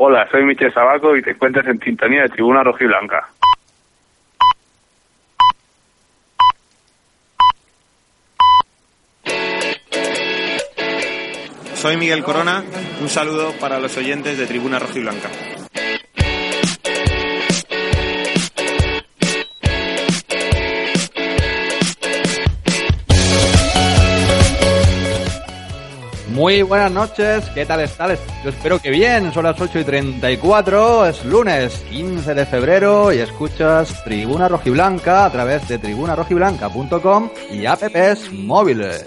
Hola, soy Michel Sabaco y te encuentras en sintonía de Tribuna Rojiblanca. Soy Miguel Corona, un saludo para los oyentes de Tribuna Rojiblanca. Muy buenas noches, ¿qué tal estás? Yo espero que bien, son las 8 y 34, es lunes 15 de febrero y escuchas Tribuna Rojiblanca a través de tribunarojiblanca.com y apps móviles.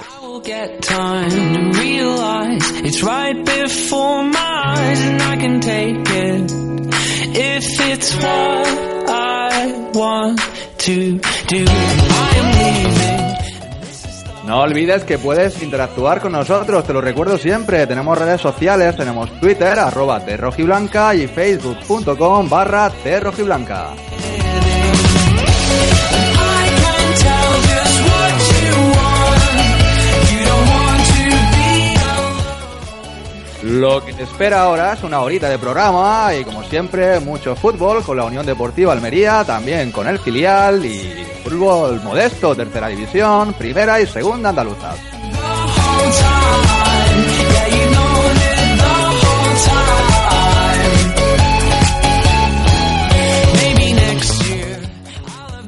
No olvides que puedes interactuar con nosotros, te lo recuerdo siempre. Tenemos redes sociales, tenemos Twitter, arroba terrojiblanca y facebook.com barra terrojiblanca. Lo que te espera ahora es una horita de programa y como siempre mucho fútbol con la Unión Deportiva Almería, también con el filial y fútbol modesto, tercera división, primera y segunda andaluzas.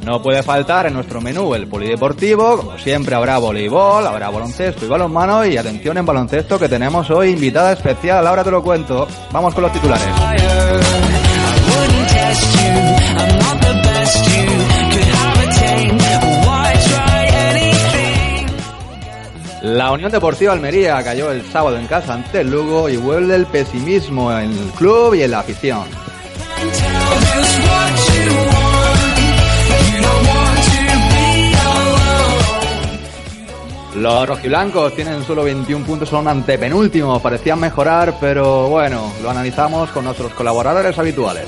No puede faltar en nuestro menú el polideportivo, como siempre habrá voleibol, habrá baloncesto y balonmano y atención en baloncesto que tenemos hoy invitada especial, ahora te lo cuento. Vamos con los titulares. La Unión Deportiva Almería cayó el sábado en casa ante el Lugo y vuelve el pesimismo en el club y en la afición. Los rojiblancos tienen solo 21 puntos, son antepenúltimos, parecían mejorar, pero bueno, lo analizamos con nuestros colaboradores habituales.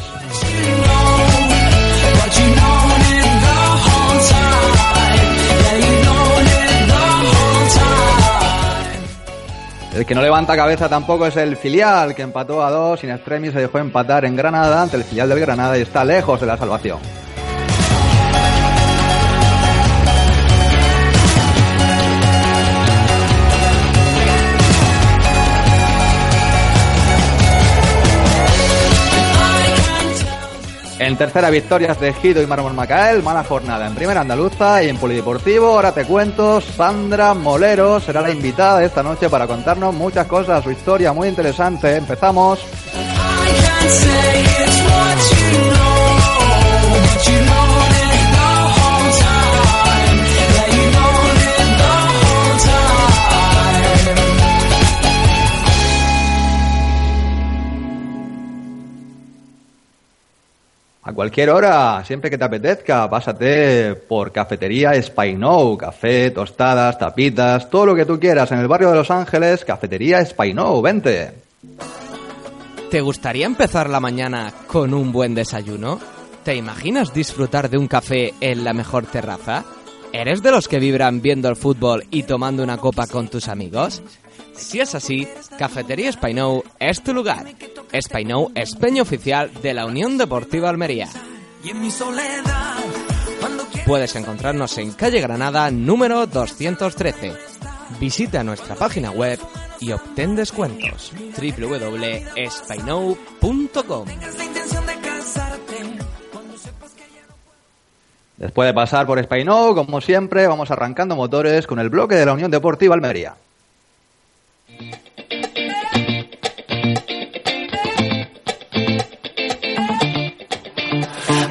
El que no levanta cabeza tampoco es el filial, que empató a dos, sin extremis se dejó empatar en Granada ante el filial del Granada y está lejos de la salvación. En tercera victorias de Gido y Mármol Macael, mala jornada en primera andaluza y en polideportivo. Ahora te cuento, Sandra Molero será la invitada esta noche para contarnos muchas cosas, su historia muy interesante. Empezamos. A cualquier hora, siempre que te apetezca, pásate por Cafetería Spainou, café, tostadas, tapitas, todo lo que tú quieras en el barrio de Los Ángeles, Cafetería Spainou, vente. ¿Te gustaría empezar la mañana con un buen desayuno? ¿Te imaginas disfrutar de un café en la mejor terraza? ¿Eres de los que vibran viendo el fútbol y tomando una copa con tus amigos? Si es así, Cafetería Spainou es tu lugar. Spainou es peña oficial de la Unión Deportiva Almería. Puedes encontrarnos en calle Granada número 213. Visita nuestra página web y obtén descuentos. www.spainou.com la intención de casarte, cuando sepas que ya Después de pasar por Spainou, como siempre, vamos arrancando motores con el bloque de la Unión Deportiva Almería.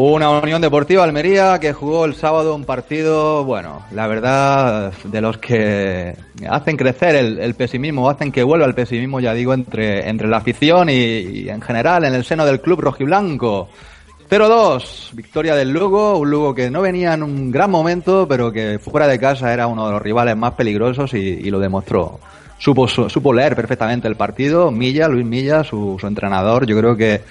Una Unión Deportiva Almería que jugó el sábado un partido, bueno, la verdad, de los que hacen crecer el, pesimismo, hacen que vuelva el pesimismo, ya digo, entre, entre la afición y, en general en el seno del club rojiblanco. 0-2, victoria del Lugo, un Lugo que no venía en un gran momento, pero que fuera de casa era uno de los rivales más peligrosos y, lo demostró. Supo, su- supo leer perfectamente el partido, Milla, Luis Milla, su entrenador, yo creo que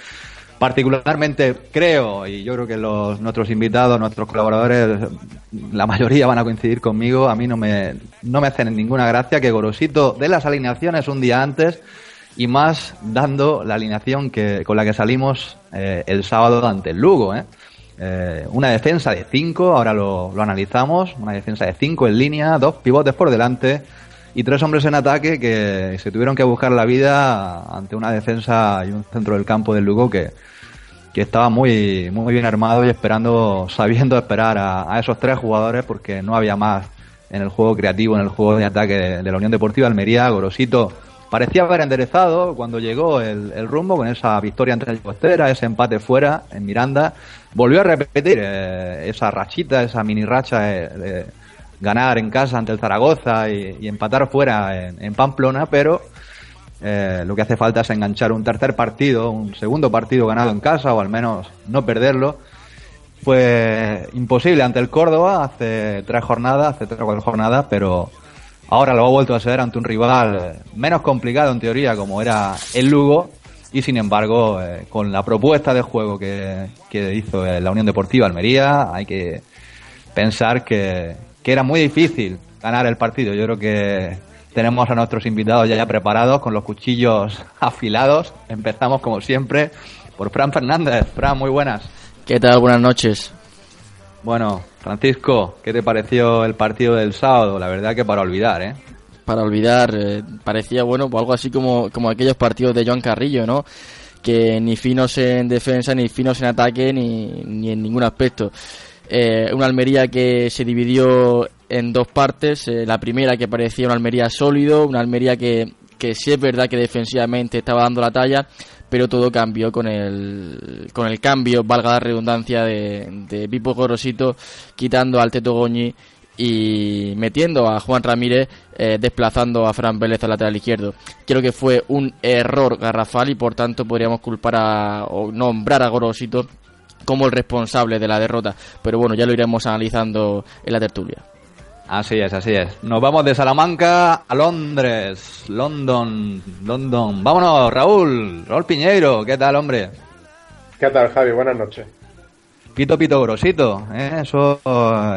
particularmente creo, y yo creo que los, nuestros invitados, nuestros colaboradores, la mayoría van a coincidir conmigo, a mí no me, no me hacen ninguna gracia que Gorosito dé las alineaciones un día antes y más dando la alineación que, con la que salimos eh, el sábado ante el Lugo. ¿eh? Eh, una defensa de 5, ahora lo, lo analizamos, una defensa de 5 en línea, dos pivotes por delante y tres hombres en ataque que se tuvieron que buscar la vida ante una defensa y un centro del campo del Lugo que, que estaba muy, muy bien armado y esperando, sabiendo esperar a, esos tres jugadores porque no había más en el juego creativo, en el juego de ataque de, la Unión Deportiva Almería. Gorosito parecía haber enderezado cuando llegó el, rumbo con esa victoria ante el Costera, ese empate fuera en Miranda. Volvió a repetir eh, esa rachita, esa mini racha de ganar en casa ante el Zaragoza y, empatar fuera en, Pamplona, pero eh, lo que hace falta es enganchar un tercer partido, un segundo partido ganado en casa o al menos no perderlo. Fue imposible ante el Córdoba hace tres jornadas, hace tres o cuatro jornadas, pero ahora lo ha vuelto a ser ante un rival menos complicado en teoría como era el Lugo y sin embargo eh, con la propuesta de juego que, hizo eh, la Unión Deportiva Almería hay que pensar que, que era muy difícil ganar el partido. Yo creo que tenemos a nuestros invitados ya, ya preparados con los cuchillos afilados. Empezamos como siempre por Fran Fernández. Fran, muy buenas. ¿Qué tal? Buenas noches. Bueno, Francisco, ¿qué te pareció el partido del sábado? La verdad que para olvidar, ¿eh? Para olvidar, eh, parecía bueno, pues algo así como, como aquellos partidos de Joan Carrillo, ¿no? Que ni finos en defensa, ni finos en ataque, ni, ni en ningún aspecto. Eh, una Almería que se dividió en dos partes. eh, la primera que parecía una Almería sólido, una Almería que, que sí es verdad que defensivamente estaba dando la talla, pero todo cambió con el, con el cambio, valga la redundancia, de, de Pipo Gorosito, quitando al Teto Goñi y metiendo a Juan Ramírez, eh, desplazando a Fran Vélez al lateral izquierdo. Creo que fue un error garrafal y por tanto podríamos culpar a, o nombrar a Gorosito como el responsable de la derrota. Pero bueno, ya lo iremos analizando en la tertulia. Así es, así es. Nos vamos de Salamanca a Londres. London, London. Vámonos, Raúl. Raúl Piñeiro. ¿Qué tal, hombre? ¿Qué tal, Javi? Buenas noches. Pito, pito, grosito. ¿eh? Eso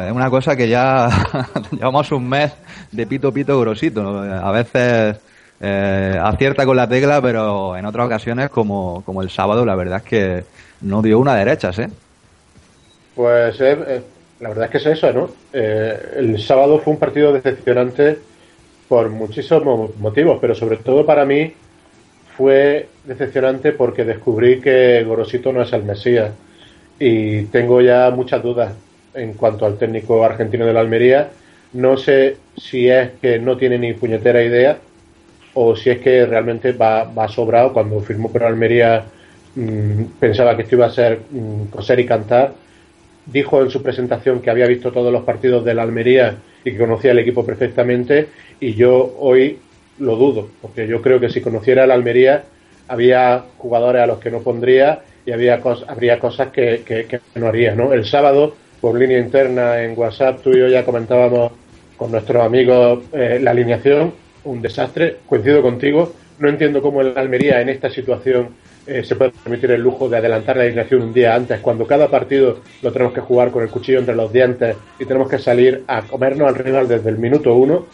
es una cosa que ya llevamos un mes de pito, pito, grosito. ¿no? A veces eh, acierta con la tecla, pero en otras ocasiones, como, como el sábado, la verdad es que no dio una derechas, ¿eh? Pues eh, eh, la verdad es que es eso, ¿no? Eh, el sábado fue un partido decepcionante por muchísimos mo- motivos, pero sobre todo para mí fue decepcionante porque descubrí que Gorosito no es el Mesías y tengo ya muchas dudas en cuanto al técnico argentino de la Almería. No sé si es que no tiene ni puñetera idea o si es que realmente va, va sobrado. Cuando firmó por Almería mm, pensaba que esto iba a ser mm, coser y cantar. Dijo en su presentación que había visto todos los partidos de la Almería y que conocía el equipo perfectamente y yo hoy lo dudo, porque yo creo que si conociera la Almería había jugadores a los que no pondría y había cos- habría cosas que, que- que no haría. ¿no? El sábado, por línea interna en WhatsApp, tú y yo ya comentábamos con nuestros amigos eh, la alineación, un desastre, coincido contigo, no entiendo cómo el Almería en esta situación eh, se puede permitir el lujo de adelantar la alineación un día antes, cuando cada partido lo tenemos que jugar con el cuchillo entre los dientes y tenemos que salir a comernos al rival desde el minuto uno.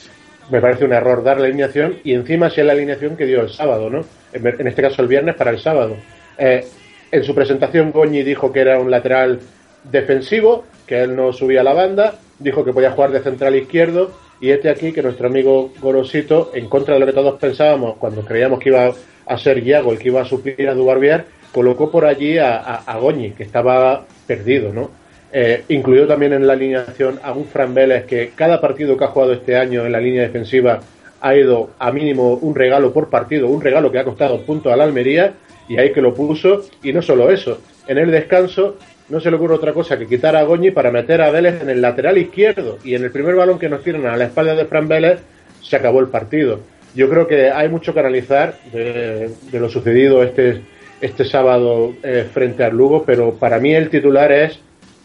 Me parece un error dar la alineación y encima si es la alineación que dio el sábado, ¿no? En, en este caso el viernes para el sábado. Eh, en su presentación Goñi dijo que era un lateral defensivo, que él no subía a la banda, dijo que podía jugar de central izquierdo y este aquí que nuestro amigo Gorosito, en contra de lo que todos pensábamos cuando creíamos que iba a ser Iago el que iba a suplir a Dubarbier, colocó por allí a, a, Goñi, que estaba perdido, ¿no? eh, incluido también en la alineación a un Fran Vélez que cada partido que ha jugado este año en la línea defensiva ha ido a mínimo un regalo por partido, un regalo que ha costado puntos a la Almería y ahí que lo puso. Y no solo eso, en el descanso no se le ocurre otra cosa que quitar a Goñi para meter a Vélez en el lateral izquierdo y en el primer balón que nos tiran a la espalda de Fran Vélez se acabó el partido. Yo creo que hay mucho que analizar de, lo sucedido este, este sábado eh, frente al Lugo, pero para mí el titular es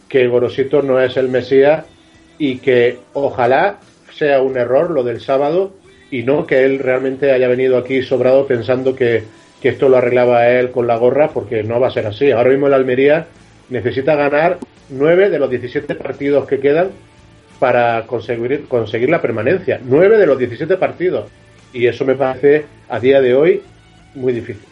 que Gorosito no es el Mesías y que ojalá sea un error lo del sábado y no que él realmente haya venido aquí sobrado pensando que, que esto lo arreglaba él con la gorra, porque no va a ser así. Ahora mismo el Almería necesita ganar nueve de los 17 partidos que quedan para conseguir, conseguir la permanencia. Nueve de los 17 partidos. Y eso me parece a día de hoy muy difícil.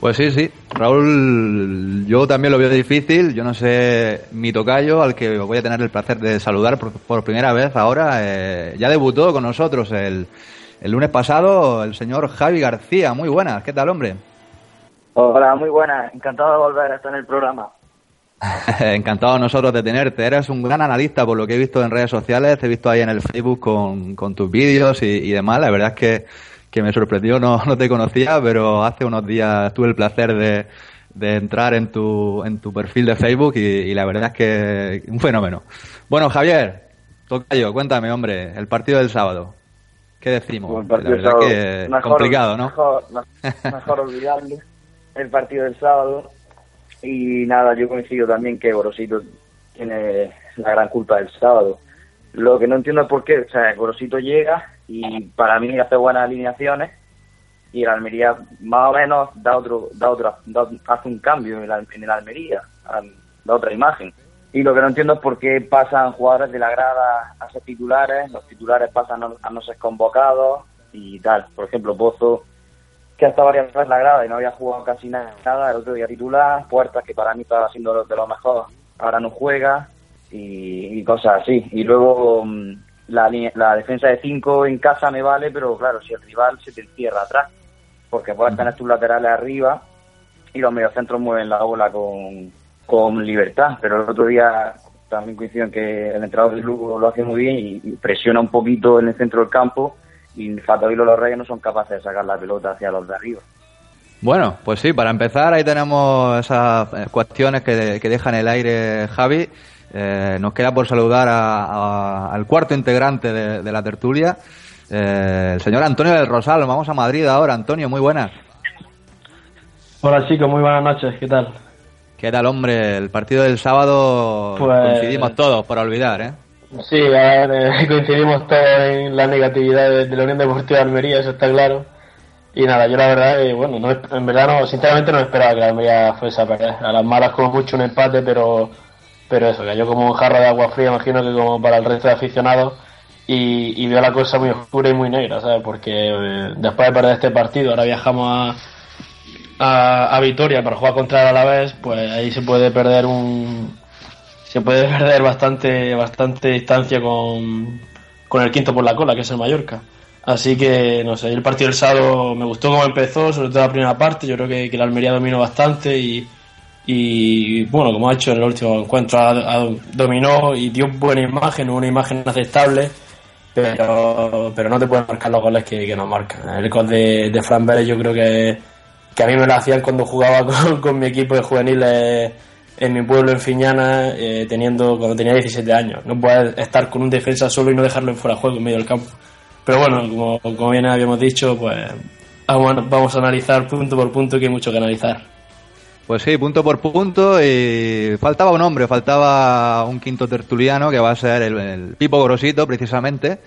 Pues sí, sí. Raúl, yo también lo veo difícil. Yo no sé, mi tocayo, al que voy a tener el placer de saludar por, primera vez ahora, eh, ya debutó con nosotros el, el lunes pasado, el señor Javi García. Muy buenas, ¿qué tal, hombre? Hola, muy buenas. Encantado de volver a estar en el programa. Encantado nosotros de tenerte. Eres un gran analista por lo que he visto en redes sociales. Te he visto ahí en el Facebook con, con tus vídeos y, y demás. La verdad es que que me sorprendió, no, no te conocía, pero hace unos días tuve el placer de, de entrar en tu, en tu perfil de Facebook y, la verdad es que un fenómeno. Bueno, Javier, yo, cuéntame, hombre, el partido del sábado. ¿Qué decimos? la verdad que complicado, ¿no? Mejor, mejor olvidarlo, el partido del sábado. Y nada, yo coincido también que Gorosito tiene la gran culpa del sábado. Lo que no entiendo es por qué, o sea, Gorosito llega y para mí hace buenas alineaciones y el Almería más o menos da otro da otra hace un cambio en el, Almería da otra imagen y lo que no entiendo es por qué pasan jugadores de la grada a ser titulares los titulares pasan a no ser convocados y tal por ejemplo Pozo que ha estado varias veces la grada y no había jugado casi nada el otro día titular Puertas que para mí estaba siendo de lo mejor ahora no juega y, y cosas así. Y luego mm, la, la defensa de 5 en casa me vale, pero claro, si el rival se te encierra atrás, porque puedes tener tus laterales arriba y los mediocentros mueven la bola con, con libertad. Pero el otro día también coincido en que el entrenador del Lugo lo hace muy bien y, presiona un poquito en el centro del campo y Fato y los Reyes no son capaces de sacar la pelota hacia los de arriba. Bueno, pues sí, para empezar ahí tenemos esas eh, cuestiones que, que deja en el aire Javi. Eh, nos queda por saludar al cuarto integrante de, la tertulia, eh, el señor Antonio del Rosal. Vamos a Madrid ahora. Antonio, muy buenas. Hola chicos, muy buenas noches. ¿Qué tal? ¿Qué tal, hombre? El partido del sábado pues, coincidimos todos, por olvidar, ¿eh? Sí, a ver, eh, coincidimos todos en la negatividad de, la Unión Deportiva de Almería, eso está claro. Y nada, yo la verdad, bueno, no, en verdad no, sinceramente no esperaba que la Almería fuese a perder. A las malas como mucho un empate, pero pero eso, cayó como un jarro de agua fría, imagino que como para el resto de aficionados, y, vio la cosa muy oscura y muy negra, ¿sabes? Porque eh, después de perder este partido, ahora viajamos a, a, Vitoria para jugar contra el Alavés, pues ahí se puede perder un se puede perder bastante bastante distancia con, con el quinto por la cola, que es el Mallorca. Así que, no sé, el partido del sábado me gustó cómo empezó, sobre todo la primera parte, yo creo que, que la Almería dominó bastante y, y bueno, como ha hecho en el último encuentro, dominó y dio buena imagen, una imagen aceptable, pero, pero no te pueden marcar los goles que, nos marcan. El gol de, de Fran Vélez yo creo que, que a mí me lo hacían cuando jugaba con, mi equipo de juveniles en mi pueblo, en Fiñana, eh, teniendo cuando tenía 17 años. No puedes estar con un defensa solo y no dejarlo en fuera de juego en medio del campo. Pero bueno, como, bien habíamos dicho, pues vamos a analizar punto por punto que hay mucho que analizar. Pues sí, punto por punto. Y faltaba un hombre, faltaba un quinto tertuliano que va a ser el, Pipo Grosito, precisamente.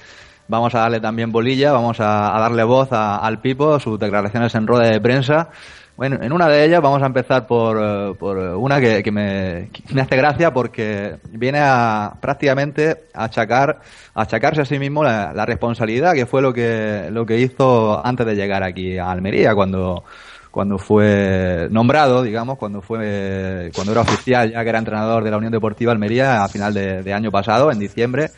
Vamos a darle también bolilla, vamos a, darle voz al Pipo, sus declaraciones en rueda de prensa. Bueno, en una de ellas vamos a empezar por, eh, por una que, me, me, hace gracia porque viene a prácticamente a achacar, a achacarse a sí mismo la responsabilidad que fue lo que, lo que hizo antes de llegar aquí a Almería, cuando cuando fue nombrado, digamos, cuando fue, cuando era oficial, ya que era entrenador de la Unión Deportiva Almería a final de, año pasado, en diciembre.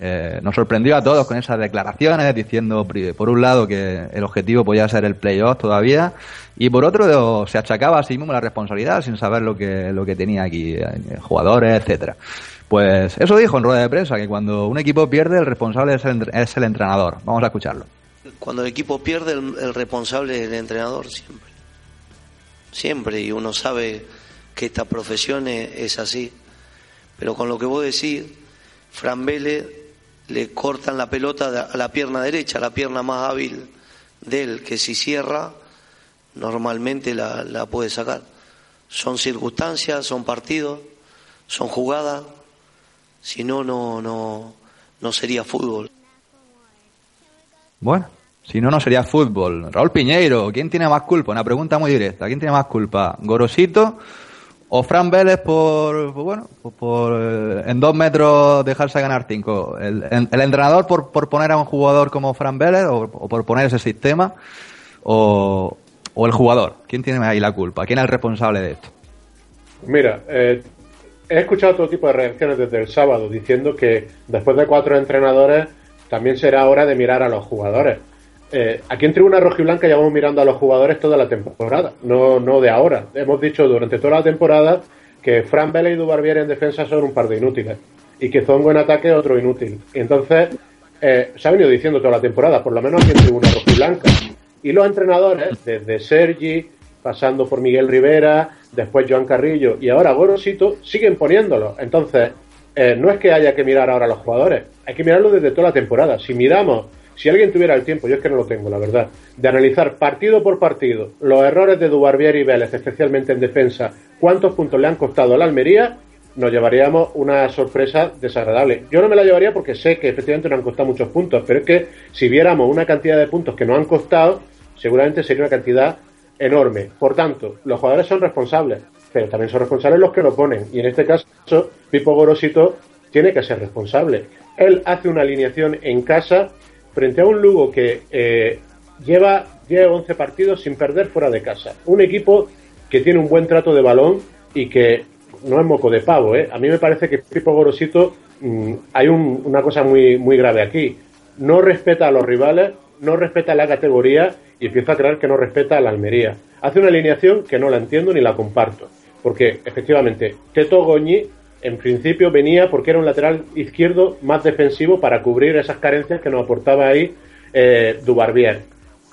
Eh, nos sorprendió a todos con esas declaraciones, diciendo por un lado que el objetivo podía ser el playoff todavía, y por otro se achacaba a sí mismo la responsabilidad sin saber lo que, lo que tenía aquí, eh, jugadores, etcétera. Pues eso dijo en rueda de prensa, que cuando un equipo pierde, el responsable es el, es el entrenador. Vamos a escucharlo. Cuando el equipo pierde, el, responsable es el entrenador siempre. Siempre, y uno sabe que esta profesión es, así. Pero con lo que vos decís, Fran Vélez le cortan la pelota a la pierna derecha, la pierna más hábil de él, que si cierra, normalmente la, la puede sacar. Son circunstancias, son partidos, son jugadas, si no, no, no, no sería fútbol. Bueno, si no, no sería fútbol. Raúl Piñeiro, ¿quién tiene más culpa? Una pregunta muy directa. ¿Quién tiene más culpa? ¿Gorosito o Fran Vélez por, bueno, por, eh, en dos metros dejarse ganar cinco? ¿El, el entrenador por, por, poner a un jugador como Fran Vélez o, por poner ese sistema? O, ¿O el jugador? ¿Quién tiene ahí la culpa? ¿Quién es el responsable de esto? Mira, eh, he escuchado todo tipo de reacciones desde el sábado diciendo que después de cuatro entrenadores también será hora de mirar a los jugadores. Eh, aquí en Tribuna Roja y Blanca llevamos mirando a los jugadores toda la temporada, no, no de ahora. Hemos dicho durante toda la temporada que Fran Vélez y Dubarbier en defensa son un par de inútiles y que Zongo en ataque otro inútil. entonces eh, se ha venido diciendo toda la temporada, por lo menos aquí en Tribuna Roja y Blanca. Y los entrenadores, desde Sergi, pasando por Miguel Rivera, después Joan Carrillo y ahora Gorosito, siguen poniéndolo. Entonces, eh, no es que haya que mirar ahora a los jugadores, hay que mirarlo desde toda la temporada. Si miramos, si alguien tuviera el tiempo, yo es que no lo tengo, la verdad, de analizar partido por partido los errores de Dubarbier y Vélez, especialmente en defensa, cuántos puntos le han costado a la Almería, nos llevaríamos una sorpresa desagradable. Yo no me la llevaría porque sé que efectivamente no han costado muchos puntos, pero es que si viéramos una cantidad de puntos que no han costado, seguramente sería una cantidad enorme. Por tanto, los jugadores son responsables, pero también son responsables los que lo ponen. Y en este caso, Pipo Gorosito tiene que ser responsable. Él hace una alineación en casa frente a un Lugo que eh, lleva, lleva 11 partidos sin perder fuera de casa. Un equipo que tiene un buen trato de balón y que no es moco de pavo. ¿eh? A mí me parece que Pipo Gorosito mm, hay una cosa muy, muy grave aquí. No respeta a los rivales, no respeta la categoría y empieza a creer que no respeta a la Almería. Hace una alineación que no la entiendo ni la comparto, porque efectivamente Teto Goñi en principio venía porque era un lateral izquierdo más defensivo para cubrir esas carencias que nos aportaba ahí eh, Dubarbier.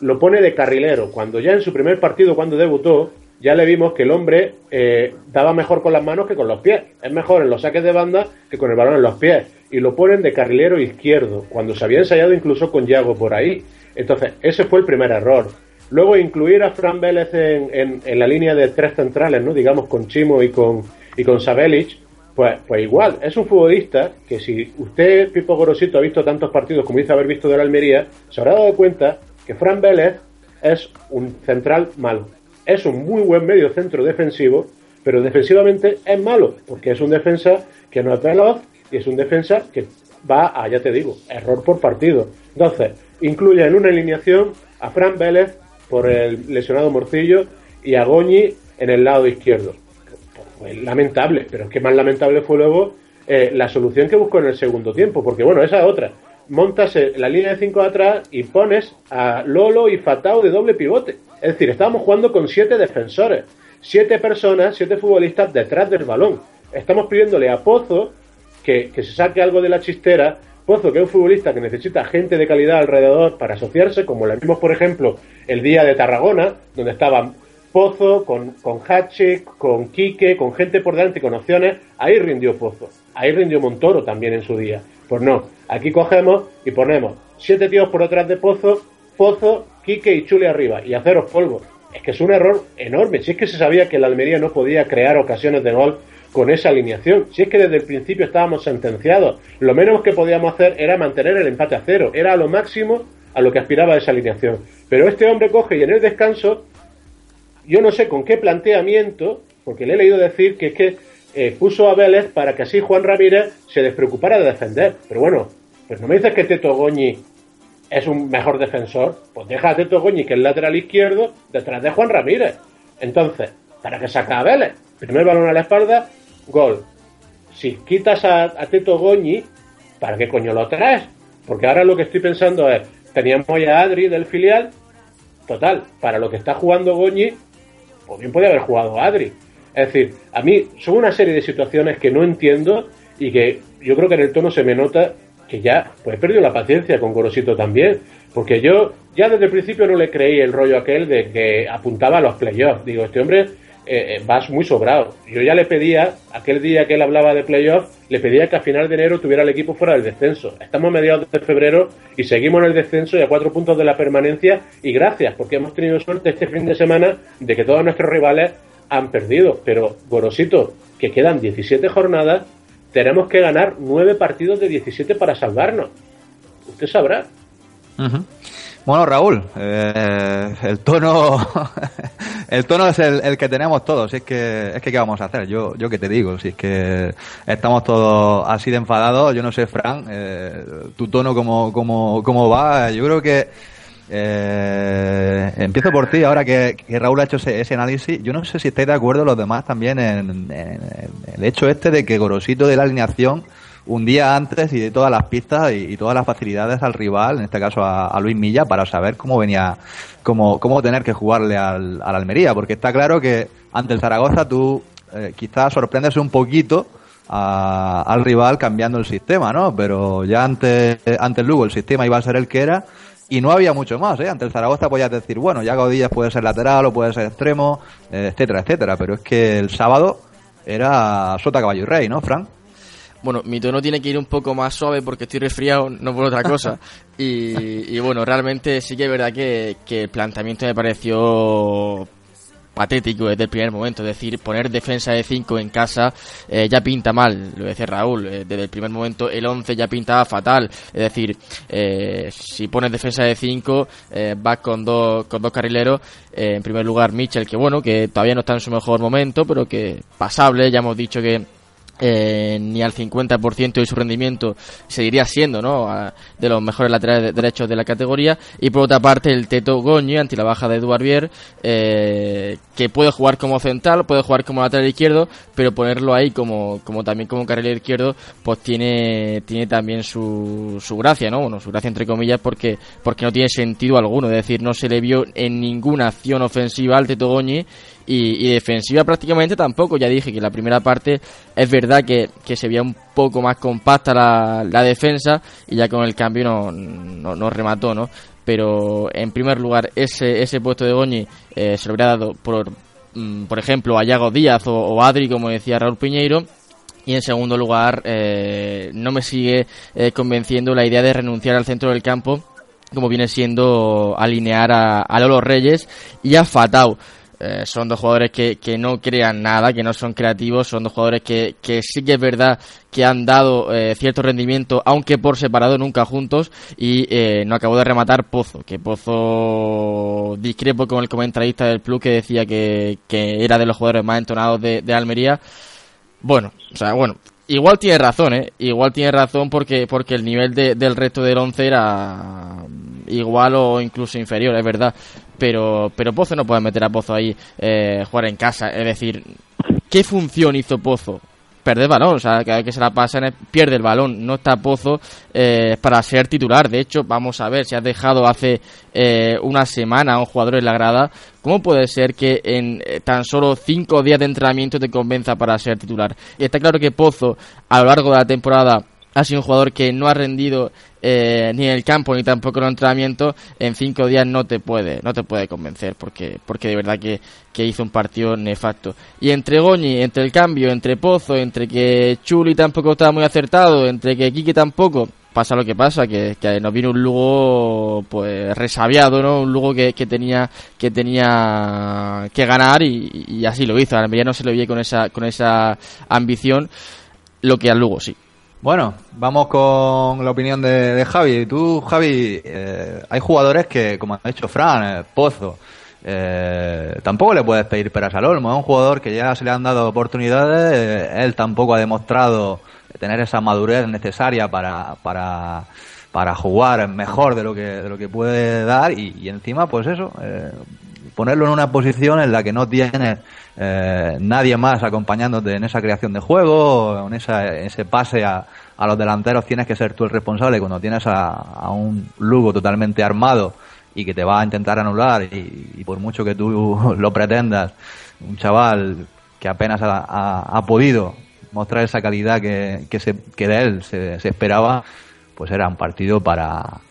Lo pone de carrilero, cuando ya en su primer partido, cuando debutó, ya le vimos que el hombre eh, daba mejor con las manos que con los pies. Es mejor en los saques de banda que con el balón en los pies. Y lo ponen de carrilero izquierdo, cuando se había ensayado incluso con Yago por ahí. Entonces, ese fue el primer error. Luego, incluir a Fran Vélez en, en, la línea de tres centrales, ¿no? digamos con Chimo y con, y con Sabelic, pues, pues igual, es un futbolista que si usted, Pipo Gorosito, ha visto tantos partidos como dice haber visto de la Almería, se habrá dado cuenta que Fran Vélez es un central malo. Es un muy buen medio centro defensivo, pero defensivamente es malo, porque es un defensa que no es veloz y es un defensa que va a, ya te digo, error por partido. Entonces, incluye en una alineación a Fran Vélez por el lesionado Morcillo y a Goñi en el lado izquierdo. Lamentable, pero es que más lamentable fue luego eh, la solución que buscó en el segundo tiempo, porque bueno, esa es otra. Montas eh, la línea de 5 atrás y pones a Lolo y Fatao de doble pivote. Es decir, estábamos jugando con siete defensores, siete personas, siete futbolistas detrás del balón. Estamos pidiéndole a Pozo que, que se saque algo de la chistera Pozo, que es un futbolista que necesita gente de calidad alrededor para asociarse, como lo vimos, por ejemplo, el día de Tarragona, donde estaban Pozo con, con con Quique, con gente por delante con opciones, ahí rindió Pozo. Ahí rindió Montoro también en su día. Pues no, aquí cogemos y ponemos siete tíos por detrás de Pozo, Pozo, Quique y Chule arriba, y haceros polvo. Es que es un error enorme. Si es que se sabía que la Almería no podía crear ocasiones de gol con esa alineación. Si es que desde el principio estábamos sentenciados, lo menos que podíamos hacer era mantener el empate a cero, era lo máximo a lo que aspiraba esa alineación. Pero este hombre coge y en el descanso, yo no sé con qué planteamiento, porque le he leído decir que es que eh, puso a Vélez para que así Juan Ramírez se despreocupara de defender. Pero bueno, pues no me dices que Teto Goñi es un mejor defensor, pues deja a Teto Goñi, que es lateral izquierdo, detrás de Juan Ramírez. Entonces, ¿para que saca a Vélez? Primer balón a la espalda, gol. Si quitas a, Teto Goñi, ¿para qué coño lo traes? Porque ahora lo que estoy pensando es, teníamos ya a Adri del filial, total, para lo que está jugando Goñi, pues bien podía haber jugado Adri. Es decir, a mí son una serie de situaciones que no entiendo y que yo creo que en el tono se me nota que ya pues he perdido la paciencia con Gorosito también, porque yo ya desde el principio no le creí el rollo aquel de que apuntaba a los playoffs. Digo, este hombre eh, va muy sobrado. Yo ya le pedía, aquel día que él hablaba de playoffs, le pedía que a final de enero tuviera el equipo fuera del descenso. Estamos a mediados de febrero y seguimos en el descenso y a cuatro puntos de la permanencia. Y gracias, porque hemos tenido suerte este fin de semana de que todos nuestros rivales han perdido. Pero, Gorosito, que quedan 17 jornadas, tenemos que ganar 9 partidos de 17 para salvarnos. Usted sabrá. Bueno, Raúl, eh, el tono el tono es el, que tenemos todos. es que es que qué vamos a hacer. Yo yo qué te digo, si es que estamos todos así de enfadados. Yo no sé, Fran, eh, tu tono cómo cómo cómo va. Yo creo que eh, empiezo por ti, ahora que, Raúl ha hecho ese, análisis. Yo no sé si estáis de acuerdo los demás también en, el hecho este de que Gorosito de la alineación un día antes y de todas las pistas y, todas las facilidades al rival, en este caso a, Luis Milla, para saber cómo venía, cómo, cómo tener que jugarle al, Almería. Porque está claro que ante el Zaragoza tú eh, quizás sorprendes un poquito al rival cambiando el sistema, ¿no? Pero ya ante, ante el Lugo el sistema iba a ser el que era y no había mucho más, ¿eh? Ante el Zaragoza podías decir, bueno, ya Godillas puede ser lateral o puede ser extremo, eh, etcétera, etcétera, pero es que el sábado era sota, caballo y rey, ¿no, Frank? Bueno, mi tono tiene que ir un poco más suave porque estoy resfriado, no por otra cosa. y, bueno, realmente sí que es verdad que, que el planteamiento me pareció patético desde el primer momento. Es decir, poner defensa de 5 en casa eh, ya pinta mal, lo dice Raúl. Eh, desde el primer momento el 11 ya pintaba fatal. Es decir, eh, si pones defensa de 5, vas con dos, con dos carrileros. en primer lugar, Mitchell, que bueno, que todavía no está en su mejor momento, pero que pasable. Ya hemos dicho que eh, ni al 50% de su rendimiento seguiría siendo ¿no? de los mejores laterales derechos de la categoría. Y por otra parte el Teto Goñi ante la baja de Duarbier eh, que puede jugar como central puede jugar como lateral izquierdo pero ponerlo ahí como, como también como carril izquierdo pues tiene tiene también su, su gracia no bueno su gracia entre comillas porque porque no tiene sentido alguno. Es decir no se le vio en ninguna acción ofensiva al Teto Goñi y, defensiva prácticamente tampoco. Ya dije que la primera parte es verdad que, se veía un poco más compacta la, defensa y ya con el cambio no, no, remató, ¿no? Pero en primer lugar, ese, ese puesto de Goñi eh, se lo hubiera dado por, mm, por ejemplo, a Yago Díaz o, Adri, como decía Raúl Piñeiro. Y en segundo lugar, eh, no me sigue eh, convenciendo la idea de renunciar al centro del campo, como viene siendo alinear a, a Lolo Reyes y a Fatau. Eh, son dos jugadores que, que, no crean nada, que no son creativos, son dos jugadores que, que sí que es verdad que han dado eh, cierto rendimiento, aunque por separado, nunca juntos, y eh, no acabó de rematar Pozo, que Pozo discrepo con el comentarista del club que decía que, que era de los jugadores más entonados de, de Almería. Bueno, o sea, bueno, igual tiene razón, ¿eh? Igual tiene razón porque, porque el nivel de, del resto del once era igual o incluso inferior, es verdad. Pero, pero Pozo no puede meter a Pozo ahí, eh, jugar en casa. Es decir, ¿qué función hizo Pozo? perder balón, o sea, cada vez que se la pasan pierde el balón, no está Pozo eh, para ser titular. De hecho, vamos a ver si has dejado hace eh, una semana a un jugador en la grada, ¿cómo puede ser que en eh, tan solo cinco días de entrenamiento te convenza para ser titular? Y está claro que Pozo, a lo largo de la temporada, ha sido un jugador que no ha rendido eh, ni en el campo ni tampoco en el entrenamiento, en cinco días no te puede, no te puede convencer, porque, porque de verdad que, que hizo un partido nefasto. Y entre Goñi, entre el cambio, entre Pozo, entre que Chuli tampoco estaba muy acertado, entre que Quique tampoco, pasa lo que pasa, que, que nos viene un Lugo pues resabiado, ¿no? Un Lugo que, que tenía que tenía que ganar y, y así lo hizo. A Almería no se lo vi con esa con esa ambición, lo que al Lugo sí. Bueno, vamos con la opinión de, Javi. Tú, Javi, eh, hay jugadores que, como ha dicho Fran, eh, Pozo, eh, tampoco le puedes pedir peras al olmo. Es un jugador que ya se le han dado oportunidades. él tampoco ha demostrado tener esa madurez necesaria para, para, para jugar mejor de lo que, de lo que puede dar. Y, encima, pues eso, ponerlo en una posición en la que no tienes eh, nadie más acompañándote en esa creación de juego, en ese pase a, los delanteros, tienes que ser tú el responsable. Cuando tienes a, un Lugo totalmente armado y que te va a intentar anular, y, por mucho que tú lo pretendas, un chaval que apenas ha, podido mostrar esa calidad que, que, se, que de él se, se esperaba, pues era un partido para,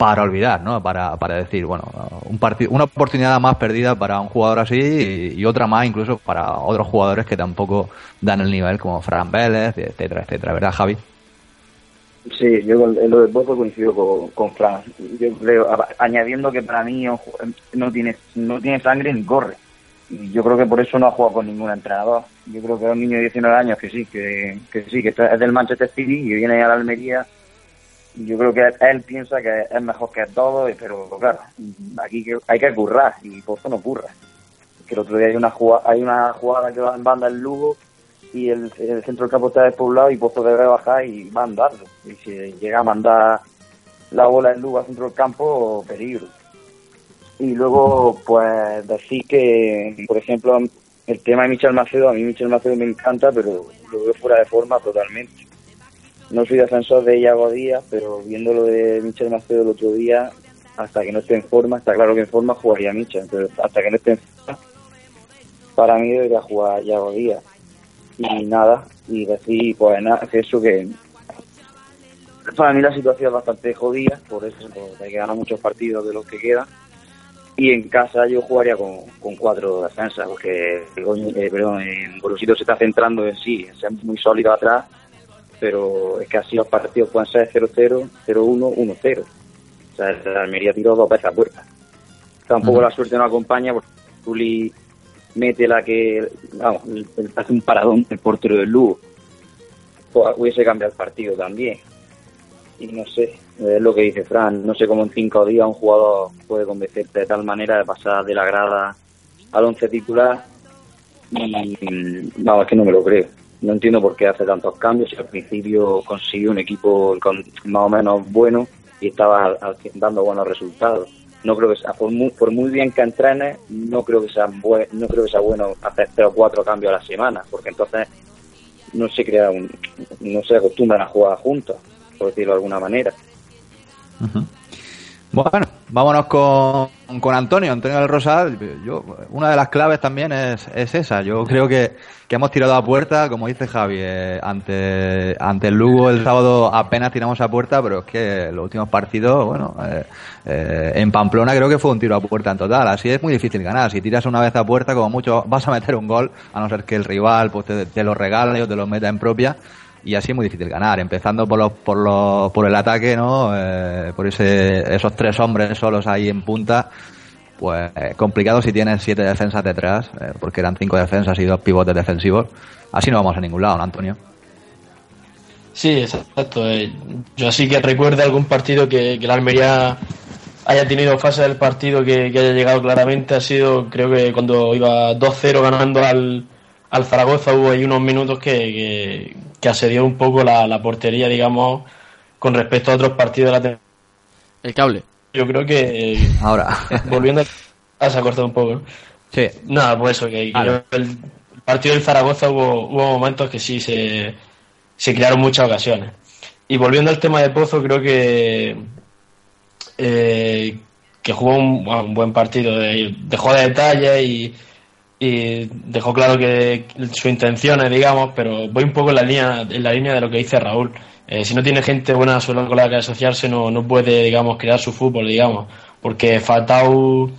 para olvidar, ¿no? Para, para decir, bueno, un partido, una oportunidad más perdida para un jugador así y, otra más incluso para otros jugadores que tampoco dan el nivel como Fran Vélez, etcétera, etcétera, ¿verdad, Javi? Sí, yo en lo de Bozo coincido con, Fran. Yo creo, añadiendo que para mí no tiene, no tiene sangre ni corre. Y yo creo que por eso no ha jugado con ningún entrenador. Yo creo que es un niño de 19 años que sí, que, que sí, que es del Manchester City y viene a la Almería yo creo que él piensa que es mejor que todo, pero claro, aquí hay que currar y Pozo no curra. Que el otro día hay una jugada, hay una jugada que va en banda el Lugo y el, centro del campo está despoblado y Pozo debe bajar y mandarlo. Y si llega a mandar la bola del Lugo al centro del campo, peligro. Y luego, pues decir que, por ejemplo, el tema de Michel Macedo, a mí Michel Macedo me encanta, pero lo veo fuera de forma totalmente no soy defensor de Iago Díaz, pero viendo lo de Michel Macedo el otro día, hasta que no esté en forma, está claro que en forma jugaría Michel, pero hasta que no esté en forma, para mí debería jugar Iago Díaz. Y nada, y decir, pues nada, que eso que para mí la situación es bastante jodida, por eso hay que ganar muchos partidos de los que quedan. Y en casa yo jugaría con, cuatro defensas, porque eh, perdón, en se está centrando en sí, en ser muy sólido atrás pero es que así los partidos pueden ser 0-0, 0-1, 1-0. O sea, el Almería tiró dos veces a puerta. Tampoco la suerte no acompaña porque Juli mete la que, vamos, hace un paradón el portero del Lugo. Pues hubiese cambiado el partido también. Y no sé, es lo que dice Fran, no sé cómo en cinco días un jugador puede convencerte de tal manera de pasar de la grada al once titular. Vamos, es que no me lo creo no entiendo por qué hace tantos cambios. Si al principio consiguió un equipo más o menos bueno y estaba dando buenos resultados. No creo que sea, por muy, por muy bien que entrene, no creo que sea no creo que sea bueno hacer tres o cuatro cambios a la semana, porque entonces no se crea un, no se acostumbran a jugar juntos, por decirlo de alguna manera. Bueno, vámonos con, con Antonio, Antonio del Rosal. Yo, una de las claves también es, es esa. Yo creo que, que hemos tirado a puerta, como dice Javi, eh, ante, ante el Lugo el sábado apenas tiramos a puerta, pero es que los últimos partidos, bueno, eh, eh, en Pamplona creo que fue un tiro a puerta en total. Así es muy difícil ganar. Si tiras una vez a puerta, como mucho vas a meter un gol, a no ser que el rival pues, te, te lo regale o te lo meta en propia y así es muy difícil ganar, empezando por los, por los, por el ataque, ¿no? Eh, por ese, esos tres hombres solos ahí en punta, pues eh, complicado si tienes siete defensas detrás, eh, porque eran cinco defensas y dos pivotes defensivos. Así no vamos a ningún lado, ¿no, Antonio? Sí, exacto. yo sí que recuerdo algún partido que, que la Almería haya tenido fase del partido que, haya llegado claramente. Ha sido, creo que cuando iba 2-0 ganando al, al Zaragoza, hubo ahí unos minutos que, que asedió un poco la, portería, digamos, con respecto a otros partidos de la temporada. El cable. Yo creo que. Ahora. volviendo a. Ah, se ha cortado un poco. Sí. Nada, pues eso, que, el partido del Zaragoza hubo, hubo momentos que sí se, se crearon muchas ocasiones. Y volviendo al tema de Pozo, creo que. Eh, que jugó un, buen partido, dejó de detalle y y dejó claro que su intención es, digamos, pero voy un poco en la línea, en la línea de lo que dice Raúl. Eh, si no tiene gente buena con la que asociarse, no, no puede, digamos, crear su fútbol, digamos, porque Fatau,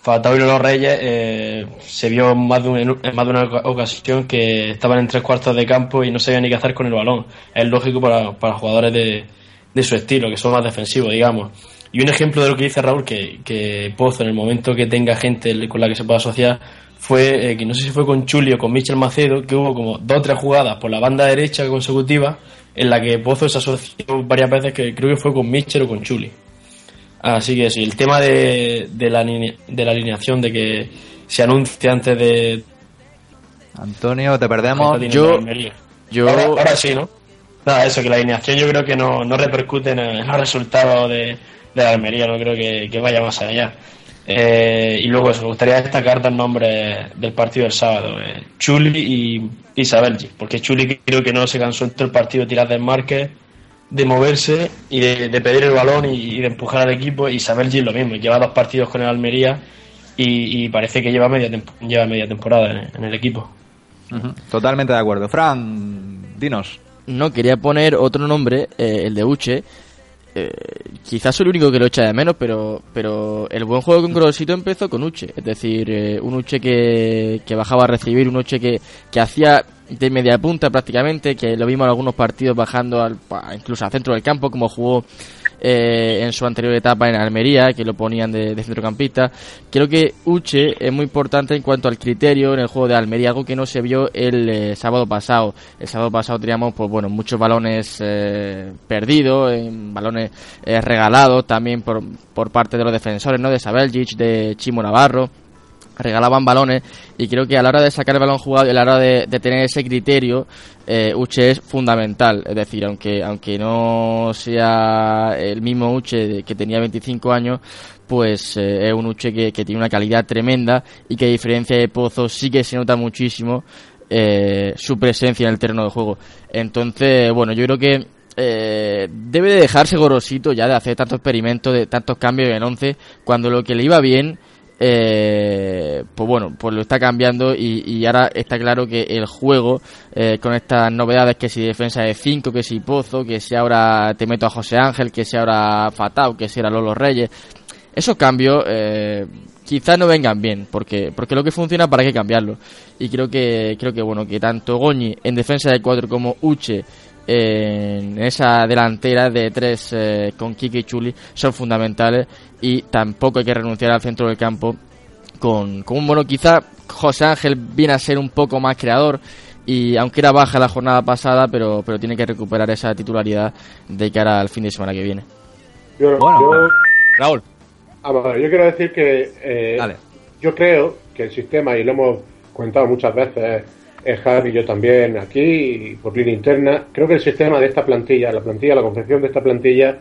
Fatau y los Reyes eh, se vio más de en más de una ocasión que estaban en tres cuartos de campo y no sabían ni qué hacer con el balón. Es lógico para, para jugadores de, de su estilo, que son más defensivos, digamos. Y un ejemplo de lo que dice Raúl, que, que Pozo, en el momento que tenga gente con la que se pueda asociar, fue, eh, que no sé si fue con Chuli o con Michel Macedo, que hubo como dos o tres jugadas por la banda derecha consecutiva en la que Pozo se asoció varias veces, que creo que fue con Michel o con Chuli. Así que sí, el tema de, de, la, de la alineación, de que se anuncie antes de... Antonio, te perdemos. Yo, yo... Ahora, sí, ¿no? Nada, eso, que la alineación yo creo que no, no repercute en, los resultados de, de la Almería, no creo que, que vaya más allá. Eh, y luego, me gustaría destacar dos nombres del partido del sábado, eh, Chuli y Isabelji, porque Chuli creo que no se cansó en todo el partido de tirar marque de moverse y de, pedir el balón y, de empujar al equipo. Y Isabelji lo mismo, lleva dos partidos con el Almería y, parece que lleva media, lleva media temporada en, el equipo. Totalmente de acuerdo. Fran, dinos. No, quería poner otro nombre, eh, el de Uche, eh, quizás soy el único que lo echa de menos, pero, pero el buen juego con Grosito empezó con Uche. Es decir, eh, un Uche que, que, bajaba a recibir, un Uche que, que hacía de media punta prácticamente, que lo vimos en algunos partidos bajando al, incluso al centro del campo, como jugó eh, en su anterior etapa en Almería, que lo ponían de, centrocampista. Creo que Uche es muy importante en cuanto al criterio en el juego de Almería, algo que no se vio el eh, sábado pasado. El sábado pasado teníamos, pues bueno, muchos balones eh, perdidos, en balones regalados también por, por parte de los defensores, ¿no? De Sabeljic, de Chimo Navarro regalaban balones y creo que a la hora de sacar el balón jugado y a la hora de, tener ese criterio eh, Uche es fundamental. Es decir aunque aunque no sea el mismo Uche que tenía 25 años pues eh, es un Uche que, tiene una calidad tremenda y que a diferencia de Pozo sí que se nota muchísimo eh, su presencia en el terreno de juego. Entonces bueno yo creo que debe de dejarse gorosito ya de hacer tantos experimentos de tantos cambios en 11 cuando lo que le iba bien eh, pues bueno, pues lo está cambiando y, ahora está claro que el juego, eh, con estas novedades, que si defensa de 5, que si Pozo, que si ahora te meto a José Ángel, que si ahora Fatao, que si era Lolo Reyes, esos cambios eh, quizás no vengan bien, porque porque lo que funciona para qué cambiarlo. Y creo que creo que bueno que tanto Goñi en defensa de 4 como Uche en esa delantera de tres eh, con Kiki y Chuli son fundamentales y tampoco hay que renunciar al centro del campo con, con un mono. Quizá José Ángel viene a ser un poco más creador y aunque era baja la jornada pasada pero pero tiene que recuperar esa titularidad de cara al fin de semana que viene. Bueno, Raúl. Yo quiero decir que eh, yo creo que el sistema y lo hemos comentado muchas veces Javi y yo también aquí, por línea interna. Creo que el sistema de esta plantilla, la plantilla, la confección de esta plantilla,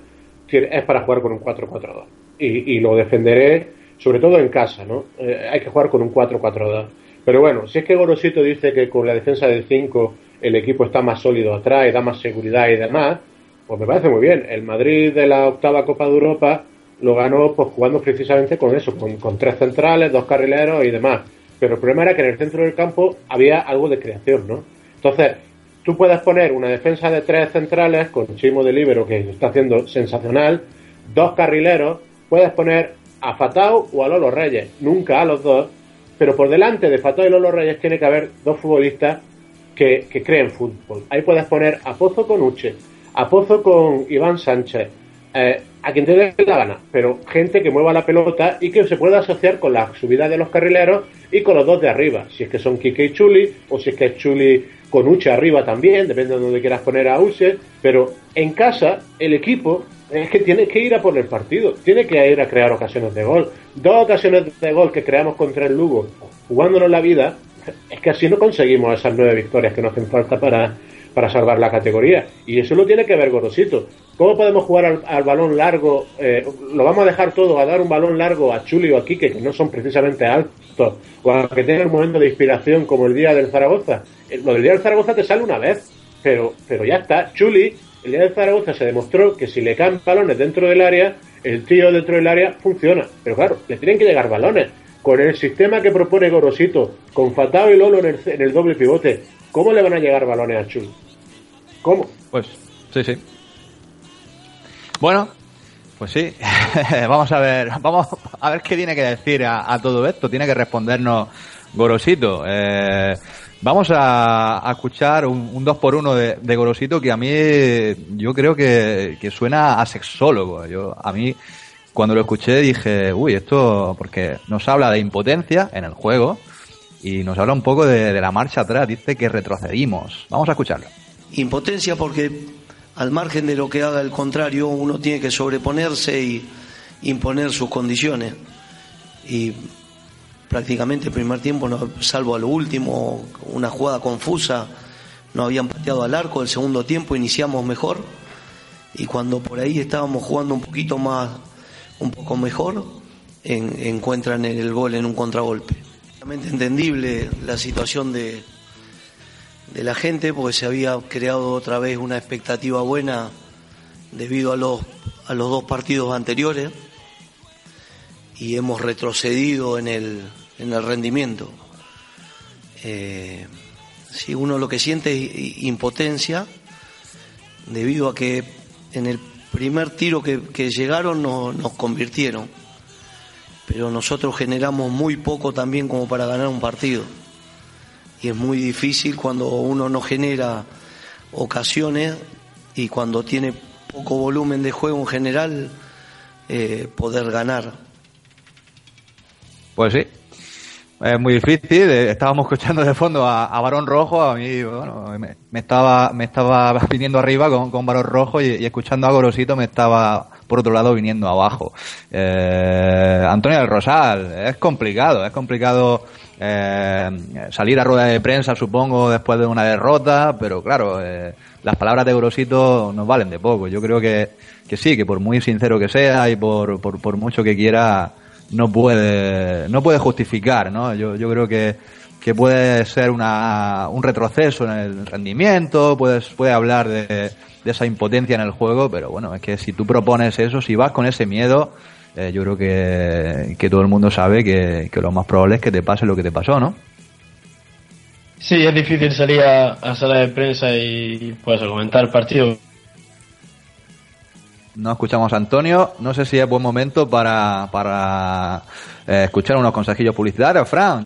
es para jugar con un 4-4-2. Y, lo defenderé, sobre todo en casa, ¿no? Eh, hay que jugar con un 4-4-2. Pero bueno, si es que Gorosito dice que con la defensa del 5 el equipo está más sólido atrás y da más seguridad y demás, pues me parece muy bien. El Madrid de la octava Copa de Europa lo ganó pues jugando precisamente con eso, con tres centrales, dos carrileros y demás. Pero el problema era que en el centro del campo había algo de creación, ¿no? Entonces, tú puedes poner una defensa de tres centrales con Chimo de Libero, que está haciendo sensacional, dos carrileros, puedes poner a Fatao o a Lolo Reyes, nunca a los dos, pero por delante de Fatao y Lolo Reyes tiene que haber dos futbolistas que, que creen fútbol. Ahí puedes poner a Pozo con Uche, a Pozo con Iván Sánchez, eh, a quien te dé la gana, pero gente que mueva la pelota y que se pueda asociar con la subida de los carrileros y con los dos de arriba, si es que son Kike y Chuli, o si es que es Chuli con Uche arriba también, depende de donde quieras poner a Uche, pero en casa el equipo es que tiene que ir a por el partido, tiene que ir a crear ocasiones de gol. Dos ocasiones de gol que creamos contra el Lugo, jugándonos la vida, es que así no conseguimos esas nueve victorias que nos hacen falta para, para salvar la categoría. Y eso lo tiene que ver Gorosito. ¿Cómo podemos jugar al, balón largo? Eh, ¿Lo vamos a dejar todo a dar un balón largo a Chuli o a Quique, que no son precisamente altos, o a que tengan un momento de inspiración como el día del Zaragoza? Eh, lo del día del Zaragoza te sale una vez, pero, pero ya está. Chuli, el día del Zaragoza se demostró que si le caen balones dentro del área, el tío dentro del área funciona. Pero claro, le tienen que llegar balones. Con el sistema que propone Gorosito, con Fatao y Lolo en el, en el doble pivote, ¿cómo le van a llegar balones a Chuli? ¿Cómo? Pues sí, sí. Bueno, pues sí. vamos a ver, vamos a ver qué tiene que decir a, todo esto. Tiene que respondernos Gorosito. Eh, vamos a, escuchar un, 2 por 1 de, de, Gorosito que a mí yo creo que, suena a sexólogo. Yo a mí cuando lo escuché dije, uy, esto porque nos habla de impotencia en el juego y nos habla un poco de, de la marcha atrás. Dice que retrocedimos. Vamos a escucharlo. Impotencia porque al margen de lo que haga el contrario, uno tiene que sobreponerse y imponer sus condiciones. Y prácticamente el primer tiempo, salvo a lo último, una jugada confusa, no habían pateado al arco, el segundo tiempo iniciamos mejor y cuando por ahí estábamos jugando un poquito más, un poco mejor, encuentran el gol en un contragolpe. Realmente entendible la situación de, de la gente porque se había creado otra vez una expectativa buena debido a los, a los dos partidos anteriores y hemos retrocedido en el, en el rendimiento. Eh, si uno lo que siente es impotencia debido a que en el primer tiro que, llegaron nos convirtieron, pero nosotros generamos muy poco también como para ganar un partido. Y es muy difícil cuando uno no genera ocasiones y cuando tiene poco volumen de juego en general, eh, poder ganar. Pues sí, es muy difícil. Eh, estábamos escuchando de fondo a, Barón Rojo. A mí, bueno, me, estaba, me estaba viniendo arriba con, con Barón Rojo y, escuchando a Gorosito me estaba, por otro lado, viniendo abajo. Eh, Antonio del Rosal, es complicado, es complicado eh, salir a rueda de prensa, supongo, después de una derrota, pero claro, eh, las palabras de Gorosito nos valen de poco. Yo creo que, que sí, que por muy sincero que sea y por, por, por mucho que quiera no puede, no puede justificar, ¿no? Yo, yo creo que, que puede ser una, un retroceso en el rendimiento, puedes, puede hablar de, de esa impotencia en el juego, pero bueno, es que si tú propones eso, si vas con ese miedo, eh, yo creo que, que todo el mundo sabe que, que lo más probable es que te pase lo que te pasó, ¿no? Sí, es difícil salir a, a sala de prensa y pues comentar el partido no escuchamos a Antonio. No sé si es buen momento para, para eh, escuchar unos consejillos publicitarios, Fran.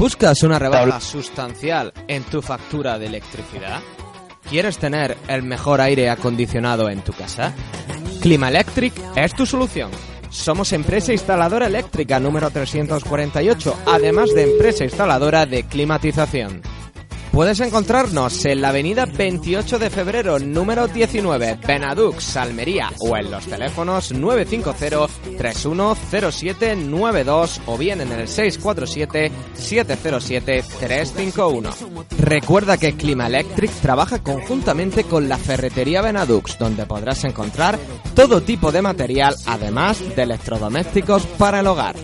¿Buscas una rebaja sustancial en tu factura de electricidad? ¿Quieres tener el mejor aire acondicionado en tu casa? Clima Electric es tu solución. Somos empresa instaladora eléctrica número 348, además de empresa instaladora de climatización. Puedes encontrarnos en la avenida 28 de febrero, número 19, Benadux, Almería, o en los teléfonos 950-310792 o bien en el 647-707-351. Recuerda que Clima Electric trabaja conjuntamente con la ferretería Benadux, donde podrás encontrar todo tipo de material, además de electrodomésticos para el hogar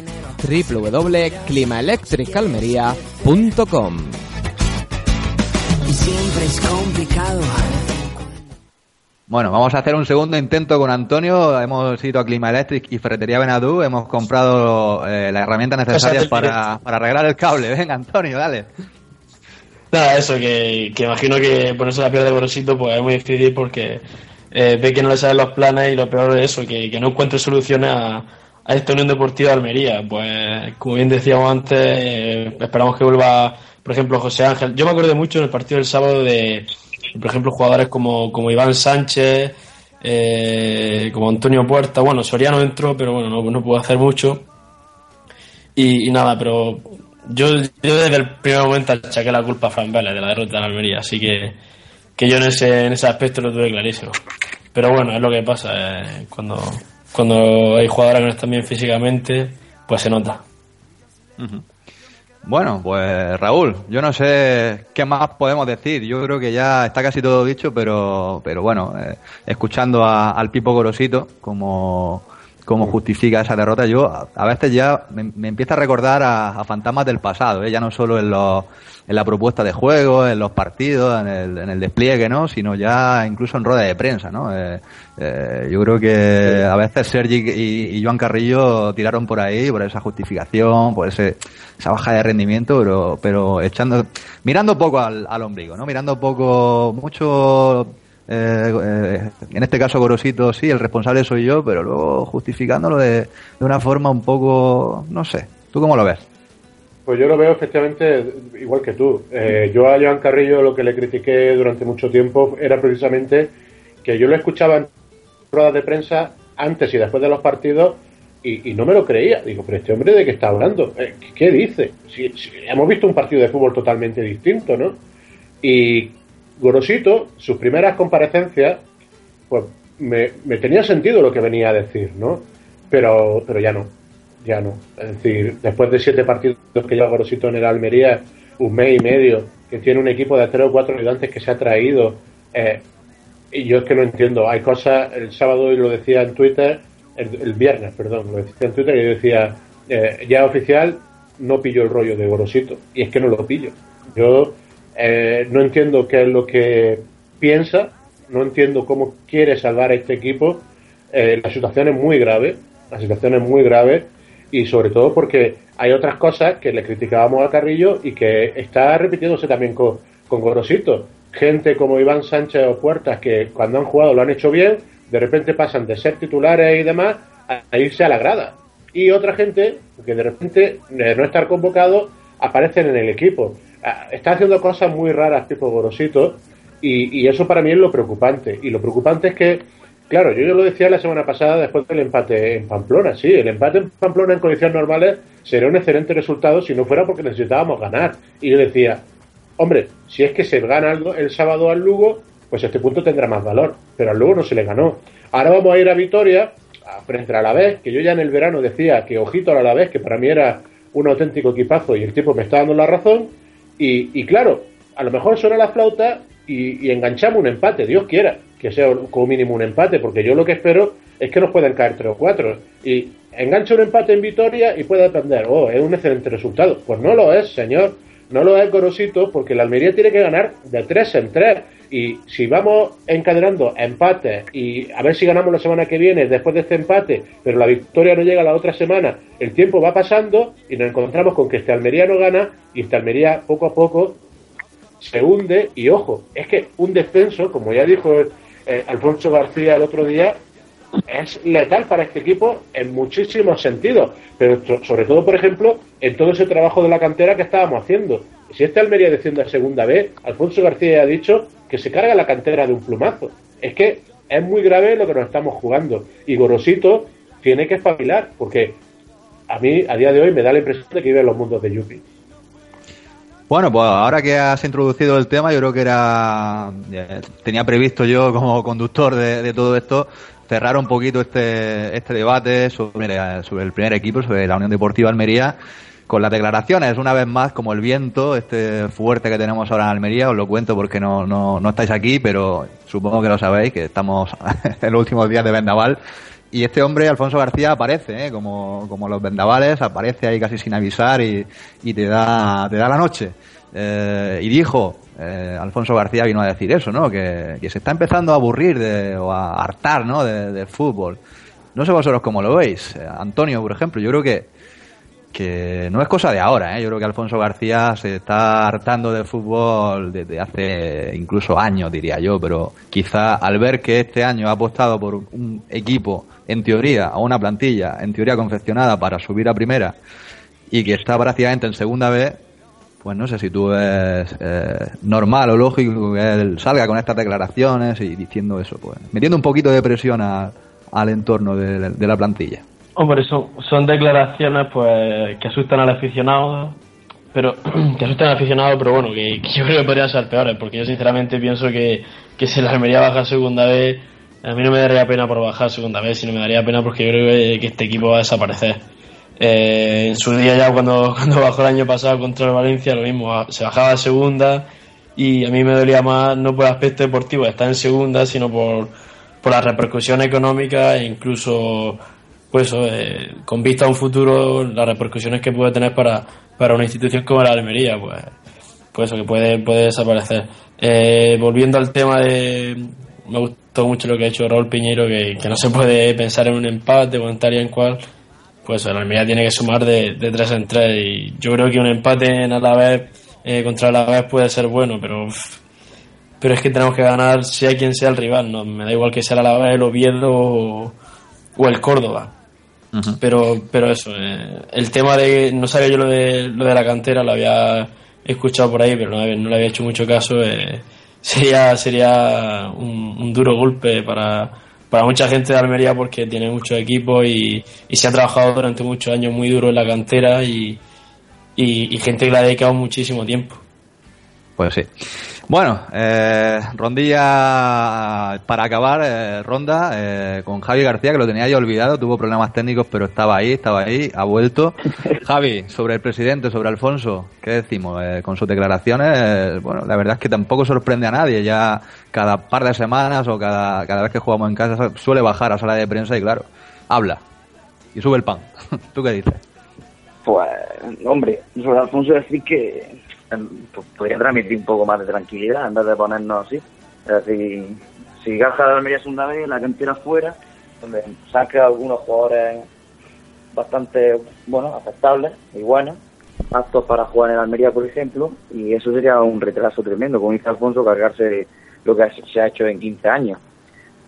www.climaelectricalmería.com siempre es complicado. Bueno, vamos a hacer un segundo intento con Antonio. Hemos ido a Clima Electric y Ferretería Benadú. Hemos comprado eh, las herramientas necesarias para, para arreglar el cable. Venga, Antonio, dale. Nada, eso, que, imagino que ponerse la piel de Borosito pues es muy difícil porque eh, ve que no le salen los planes y lo peor es eso, que, no encuentre soluciones a, a esta Unión Deportiva de Almería. Pues como bien decíamos antes, eh, esperamos que vuelva por ejemplo, José Ángel. Yo me acuerdo mucho en el partido del sábado de, por ejemplo, jugadores como, como Iván Sánchez, eh, como Antonio Puerta. Bueno, Soriano entró, pero bueno, no, no pudo hacer mucho. Y, nada, pero yo, desde el primer momento achaqué la culpa a Fran Vélez de la derrota en Almería, así que, que yo en ese, en ese aspecto lo tuve clarísimo. Pero bueno, es lo que pasa, eh, cuando, cuando hay jugadores que no están bien físicamente, pues se nota. Bueno, pues Raúl, yo no sé qué más podemos decir. Yo creo que ya está casi todo dicho, pero, pero bueno, eh, escuchando al Pipo Gorosito, como, como justifica esa derrota, yo a, veces ya me, empieza a recordar a, fantasmas del pasado, ¿eh? ya no solo en los en la propuesta de juego, en los partidos, en el, en el despliegue, ¿no? Sino ya incluso en rueda de prensa, ¿no? Eh, eh, yo creo que a veces Sergi y, y, Joan Carrillo tiraron por ahí, por esa justificación, por ese, esa baja de rendimiento, pero, pero echando, mirando poco al, al ombligo, ¿no? Mirando poco, mucho eh, eh, en este caso Gorosito sí, el responsable soy yo, pero luego justificándolo de, de, una forma un poco, no sé, ¿tú cómo lo ves? Pues yo lo veo efectivamente igual que tú. Eh, yo a Joan Carrillo lo que le critiqué durante mucho tiempo era precisamente que yo lo escuchaba en ruedas de prensa antes y después de los partidos y, no me lo creía. Digo, pero este hombre de qué está hablando, eh, ¿qué dice? Hemos visto un partido de fútbol totalmente distinto, ¿no? Y Gorosito, sus primeras comparecencias, pues me, me tenía sentido lo que venía a decir, ¿no? Pero, pero ya no ya no. Es decir, después de siete partidos que lleva Gorosito en el Almería, un mes y medio, que tiene un equipo de tres o cuatro ayudantes que se ha traído, eh, y yo es que no entiendo. Hay cosas, el sábado, y lo decía en Twitter, el, viernes, perdón, lo decía en Twitter, y yo decía, eh, ya oficial, no pillo el rollo de Gorosito. Y es que no lo pillo. Yo eh, no entiendo qué es lo que piensa, no entiendo cómo quiere salvar a este equipo. Eh, la situación es muy grave, la situación es muy grave y sobre todo porque hay otras cosas que le criticábamos a Carrillo y que está repitiéndose también con, con Gorosito. Gente como Iván Sánchez o Puertas que cuando han jugado lo han hecho bien, de repente pasan de ser titulares y demás a irse a la grada. Y otra gente que de repente, de no estar convocado, aparecen en el equipo. Ah, está haciendo cosas muy raras tipo Gorosito y, y eso para mí es lo preocupante. Y lo preocupante es que Claro, yo ya lo decía la semana pasada después del empate en Pamplona. Sí, el empate en Pamplona en condiciones normales sería un excelente resultado si no fuera porque necesitábamos ganar. Y yo decía, hombre, si es que se gana algo el sábado al Lugo, pues este punto tendrá más valor. Pero al Lugo no se le ganó. Ahora vamos a ir a Vitoria, frente a la vez, que yo ya en el verano decía que ojito a la vez, que para mí era un auténtico equipazo y el tipo me está dando la razón. Y, claro, a lo mejor suena la flauta y enganchamos un empate, Dios quiera que sea como mínimo un empate, porque yo lo que espero es que nos puedan caer tres o cuatro. Y engancha un empate en Vitoria y puede depender, oh, es un excelente resultado. Pues no lo es, señor. No lo es Gorosito, porque la Almería tiene que ganar de tres en tres. Y si vamos encadenando empates y a ver si ganamos la semana que viene después de este empate, pero la victoria no llega la otra semana, el tiempo va pasando y nos encontramos con que este Almería no gana y este Almería poco a poco se hunde. Y ojo, es que un descenso, como ya dijo eh, Alfonso García el otro día, es letal para este equipo en muchísimos sentidos, pero sobre todo, por ejemplo, en todo ese trabajo de la cantera que estábamos haciendo. Si este Almería desciende a segunda vez, Alfonso García ha dicho que se carga la cantera de un plumazo. Es que es muy grave lo que nos estamos jugando. Y Gorosito tiene que espabilar, porque a mí, a día de hoy, me da la impresión de que vive en los mundos de Yupi. Bueno, pues ahora que has introducido el tema, yo creo que era tenía previsto yo como conductor de, todo esto cerrar un poquito este, este debate sobre, sobre el primer equipo, sobre la Unión Deportiva Almería, con las declaraciones, una vez más, como el viento, este fuerte que tenemos ahora en Almería, os lo cuento porque no, no, no estáis aquí, pero supongo que lo sabéis, que estamos en los últimos días de Vendaval. Y este hombre, Alfonso García, aparece, ¿eh? como, como los vendavales, aparece ahí casi sin avisar y, y te, da, te da la noche. Eh, y dijo, eh, Alfonso García vino a decir eso, ¿no? Que, se está empezando a aburrir de, o a hartar, ¿no? Del fútbol. No sé vosotros cómo lo veis. Eh, Antonio, por ejemplo, yo creo que, que no es cosa de ahora, ¿eh? Yo creo que Alfonso García se está hartando del fútbol desde hace incluso años, diría yo, pero quizá al ver que este año ha apostado por un equipo en teoría, a una plantilla, en teoría confeccionada para subir a primera y que está prácticamente en segunda vez, pues no sé si tú ves eh, normal o lógico que él salga con estas declaraciones y diciendo eso, pues metiendo un poquito de presión al entorno de, la plantilla. Hombre, son, son declaraciones pues que asustan al aficionado, pero que asustan al aficionado, pero bueno, que, yo creo que podrían ser peores, porque yo sinceramente pienso que, que si la Almería baja segunda vez a mí no me daría pena por bajar segunda vez, sino me daría pena porque yo creo que este equipo va a desaparecer. Eh, en su día ya cuando, cuando bajó el año pasado contra el Valencia, lo mismo, se bajaba a segunda y a mí me dolía más no por el aspecto deportivo de estar en segunda, sino por, por la repercusión económica e incluso pues eh, con vista a un futuro las repercusiones que puede tener para, para una institución como la Almería, pues, pues eso que puede, puede desaparecer. Eh, volviendo al tema de, me gustó mucho lo que ha hecho Raúl Piñero, que, no se puede pensar en un empate o en tal y en cual, pues la Almería tiene que sumar de, de tres en tres. Y yo creo que un empate en Alavés eh, contra Alavés puede ser bueno, pero pero es que tenemos que ganar sea quien sea el rival, no me da igual que sea el Alavés, el Oviedo o, el Córdoba. Pero pero eso, eh, el tema de no sabía yo lo de lo de la cantera, lo había escuchado por ahí, pero no, no le había hecho mucho caso. Eh, sería, sería un, duro golpe para, para mucha gente de Almería porque tiene mucho equipo y, se ha trabajado durante muchos años muy duro en la cantera y, y, gente que le ha dedicado muchísimo tiempo. Pues sí. Bueno, eh, rondilla para acabar, eh, ronda eh, con Javi García, que lo tenía ya olvidado, tuvo problemas técnicos, pero estaba ahí, estaba ahí, ha vuelto. Javi, sobre el presidente, sobre Alfonso, ¿qué decimos? Eh, con sus declaraciones, bueno, la verdad es que tampoco sorprende a nadie, ya cada par de semanas o cada, cada vez que jugamos en casa suele bajar a sala de prensa y claro, habla y sube el pan. ¿Tú qué dices? Pues, hombre, sobre Alfonso decir que podría transmitir un poco más de tranquilidad en vez de ponernos así. Es decir, si Gaja de Almería es una vez, la cantera fuera, donde saca algunos jugadores bastante bueno, aceptables y buenos, aptos para jugar en Almería, por ejemplo, y eso sería un retraso tremendo, como dice Alfonso, cargarse lo que se ha hecho en 15 años.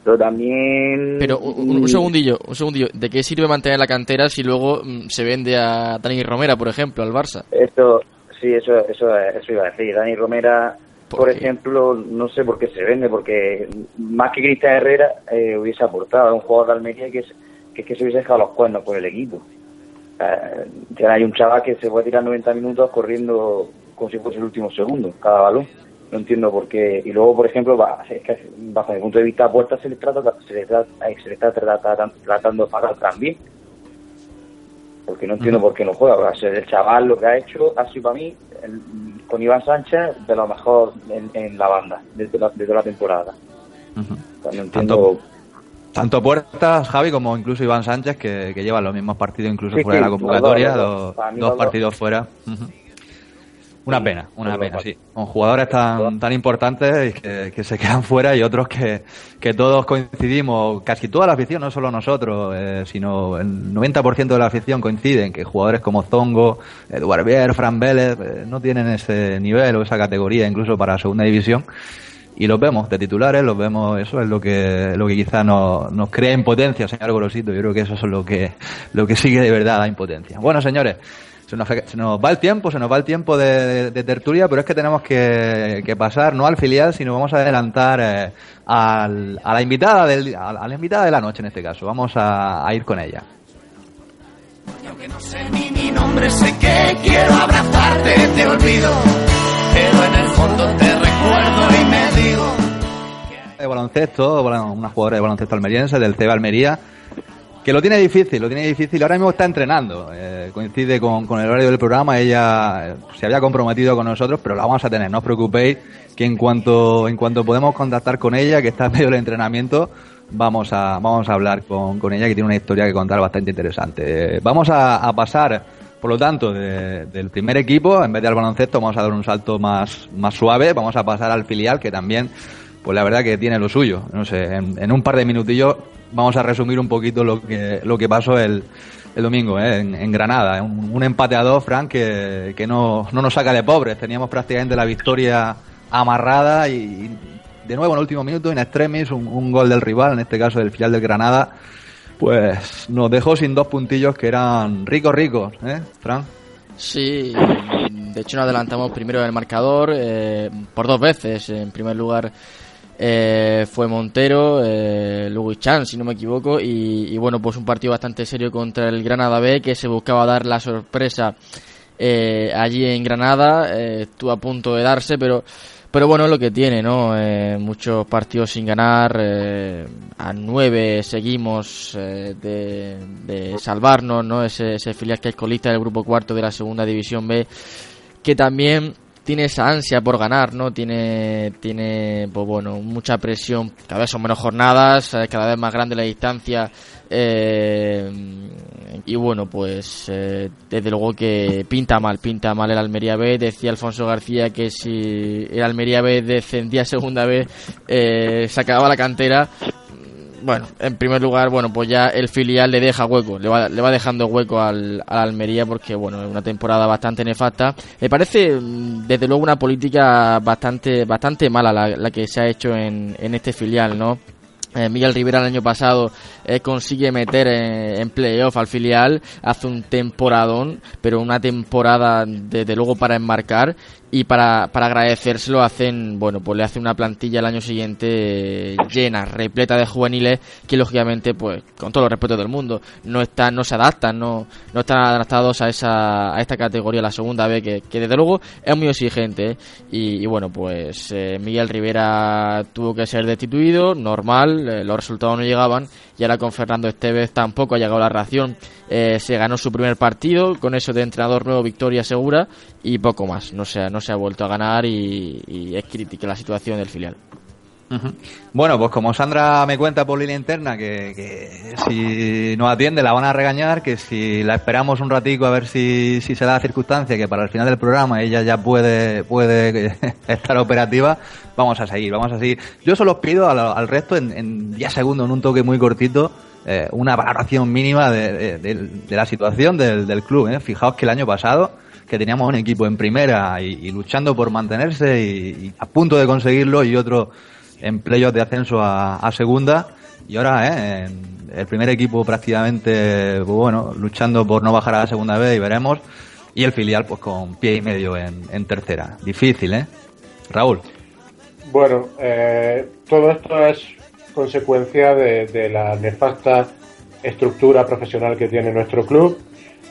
Pero también... Pero un, segundillo, un segundillo. ¿De qué sirve mantener la cantera si luego mm, se vende a Dani Romera, por ejemplo, al Barça? Esto, Sí, eso, eso, eso iba a decir. Dani Romera, por, ejemplo, no sé por qué se vende, porque más que Cristian Herrera eh, hubiese aportado a un jugador de Almería que, es, que, que se hubiese dejado los cuernos por el equipo. Eh, hay un chaval que se puede tirar 90 minutos corriendo como si fuese el último segundo, cada balón. No entiendo por qué. Y luego, por ejemplo, es que bajo mi punto de vista, a Puerta se le, trata, se le, trata, se le está tratando de pagar también porque no entiendo por qué no juega. O el chaval lo que ha hecho ha sido para mí, con Iván Sánchez, de lo mejor en, la banda, desde la, la temporada. tanto, tanto Puertas, Javi, como incluso Iván Sánchez, que, que llevan los mismos partidos incluso fuera de la convocatoria, dos, partidos fuera. Una pena, una pena, sí. Con jugadores tan, tan importantes que, que se quedan fuera y otros que, que todos coincidimos, casi toda la afición, no solo nosotros, eh, sino el 90% de la afición coinciden que jugadores como Zongo, Eduard Bier, Fran Vélez, eh, no tienen ese nivel o esa categoría incluso para segunda división. Y los vemos de titulares, los vemos, eso es lo que, lo que quizá nos, nos crea impotencia, señor Gorosito. Yo creo que eso es lo que, lo que sigue de verdad la impotencia. Bueno, señores, se nos, va el tiempo, se nos va el tiempo de, tertulia, pero es que tenemos que, pasar no al filial, sino vamos a adelantar eh, a, la invitada del, a, la invitada de la noche en este caso. Vamos a, ir con ella. no sé ni mi nombre, sé que quiero abrazarte, te olvido, pero en el fondo te recuerdo y me digo. De baloncesto, una jugadora de baloncesto almeriense del CEBA Almería que lo tiene difícil, lo tiene difícil. Ahora mismo está entrenando. Eh, coincide con, el horario del programa. Ella eh, se había comprometido con nosotros, pero la vamos a tener. No os preocupéis que en cuanto, en cuanto podemos contactar con ella, que está en medio del entrenamiento, vamos a, vamos a hablar con, con ella, que tiene una historia que contar bastante interesante. Vamos a, pasar, por lo tanto, del primer equipo, en vez de al baloncesto, vamos a dar un salto más, más suave. Vamos a pasar al filial, que también pues la verdad que tiene lo suyo. No sé, en, un par de minutillos vamos a resumir un poquito lo que, lo que pasó el, el domingo ¿eh? en, Granada. Un, un, empate a dos, Frank, que, que no, no, nos saca de pobres. Teníamos prácticamente la victoria amarrada y, de nuevo en el último minuto, en extremis, un, gol del rival, en este caso del final del Granada, pues nos dejó sin dos puntillos que eran ricos, ricos, ¿eh, Frank? Sí, de hecho nos adelantamos primero en el marcador eh, por dos veces. En primer lugar eh, fue Montero, eh, luego Chan, si no me equivoco, y, bueno, pues un partido bastante serio contra el Granada B que se buscaba dar la sorpresa eh, allí en Granada, eh, estuvo a punto de darse, pero pero bueno, lo que tiene, ¿no? muchos partidos sin ganar, a nueve seguimos de, de, salvarnos, ¿no? Ese, ese filial que es colista del grupo cuarto de la segunda división B, que también tiene esa ansia por ganar, ¿no? Tiene, tiene pues bueno, mucha presión, cada vez son menos jornadas, eh, cada vez más grande la distancia. Eh, y bueno, pues eh, desde luego que pinta mal, pinta mal el Almería B. Decía Alfonso García que si el Almería B descendía segunda vez, se acababa la cantera bueno, en primer lugar, bueno, pues ya el filial le deja hueco, le va, le va dejando hueco al, Almería porque, bueno, es una temporada bastante nefasta. Me parece, mm, desde luego, una política bastante, bastante mala la, que se ha hecho en, en este filial, ¿no? Eh, Miguel Rivera el año pasado eh, consigue meter eh, en playoff al filial, hace un temporadón, pero una temporada desde luego para enmarcar y para, para agradecérselo hacen, bueno, pues le hacen una plantilla el año siguiente llena, repleta de juveniles que lógicamente, pues, con todo el respeto del mundo, no están, no se adaptan, no, no están adaptados a esa, a esta categoría, la segunda B, que, que desde luego es muy exigente, ¿eh? y, bueno, pues eh, Miguel Rivera tuvo que ser destituido, normal, eh, los resultados no llegaban, y ahora con Fernando Esteves tampoco ha llegado la reacción, se ganó su primer partido, con eso de entrenador nuevo, victoria segura, y poco más, no sé, no se ha vuelto a ganar y, es crítica la situación del filial. Bueno, pues como Sandra me cuenta por línea interna que, si no atiende la van a regañar, que si la esperamos un ratico a ver si, se da la circunstancia que para el final del programa ella ya puede, puede estar operativa, vamos a seguir, vamos a seguir. Yo solo pido al, resto en, en 10 segundos, en un toque muy cortito, eh, una valoración mínima de, la situación del, club. ¿eh? Fijaos que el año pasado que teníamos un equipo en primera y, luchando por mantenerse y, a punto de conseguirlo y otro en de ascenso a, segunda y ahora ¿eh? el primer equipo prácticamente pues bueno luchando por no bajar a la segunda vez y veremos y el filial pues con pie y medio en, tercera difícil eh Raúl bueno eh, todo esto es consecuencia de la nefasta estructura profesional que tiene nuestro club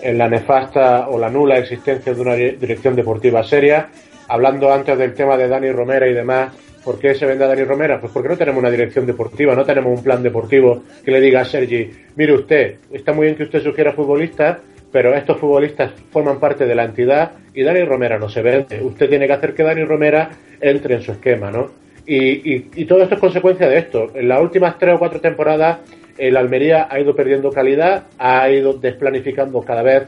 en la nefasta o la nula existencia de una dirección deportiva seria. Hablando antes del tema de Dani Romera y demás, ¿por qué se vende a Dani Romera? Pues porque no tenemos una dirección deportiva, no tenemos un plan deportivo que le diga a Sergi, mire usted, está muy bien que usted sugiera futbolistas, pero estos futbolistas forman parte de la entidad y Dani Romera no se vende. Usted tiene que hacer que Dani Romera entre en su esquema, ¿no? Y, y, y todo esto es consecuencia de esto. En las últimas tres o cuatro temporadas el Almería ha ido perdiendo calidad, ha ido desplanificando cada vez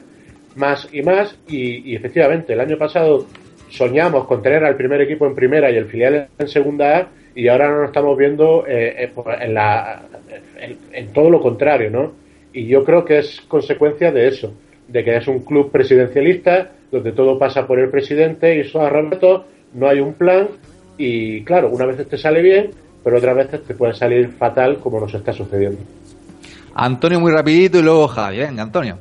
más y más y, efectivamente el año pasado soñamos con tener al primer equipo en primera y el filial en segunda A y ahora nos estamos viendo eh, eh, en, la, en, todo lo contrario, ¿no? Y yo creo que es consecuencia de eso, de que es un club presidencialista donde todo pasa por el presidente y eso a Roberto no hay un plan y claro, una vez te sale bien, pero otras veces te puede salir fatal como nos está sucediendo. Antonio muy rapidito y luego Javi, venga Antonio.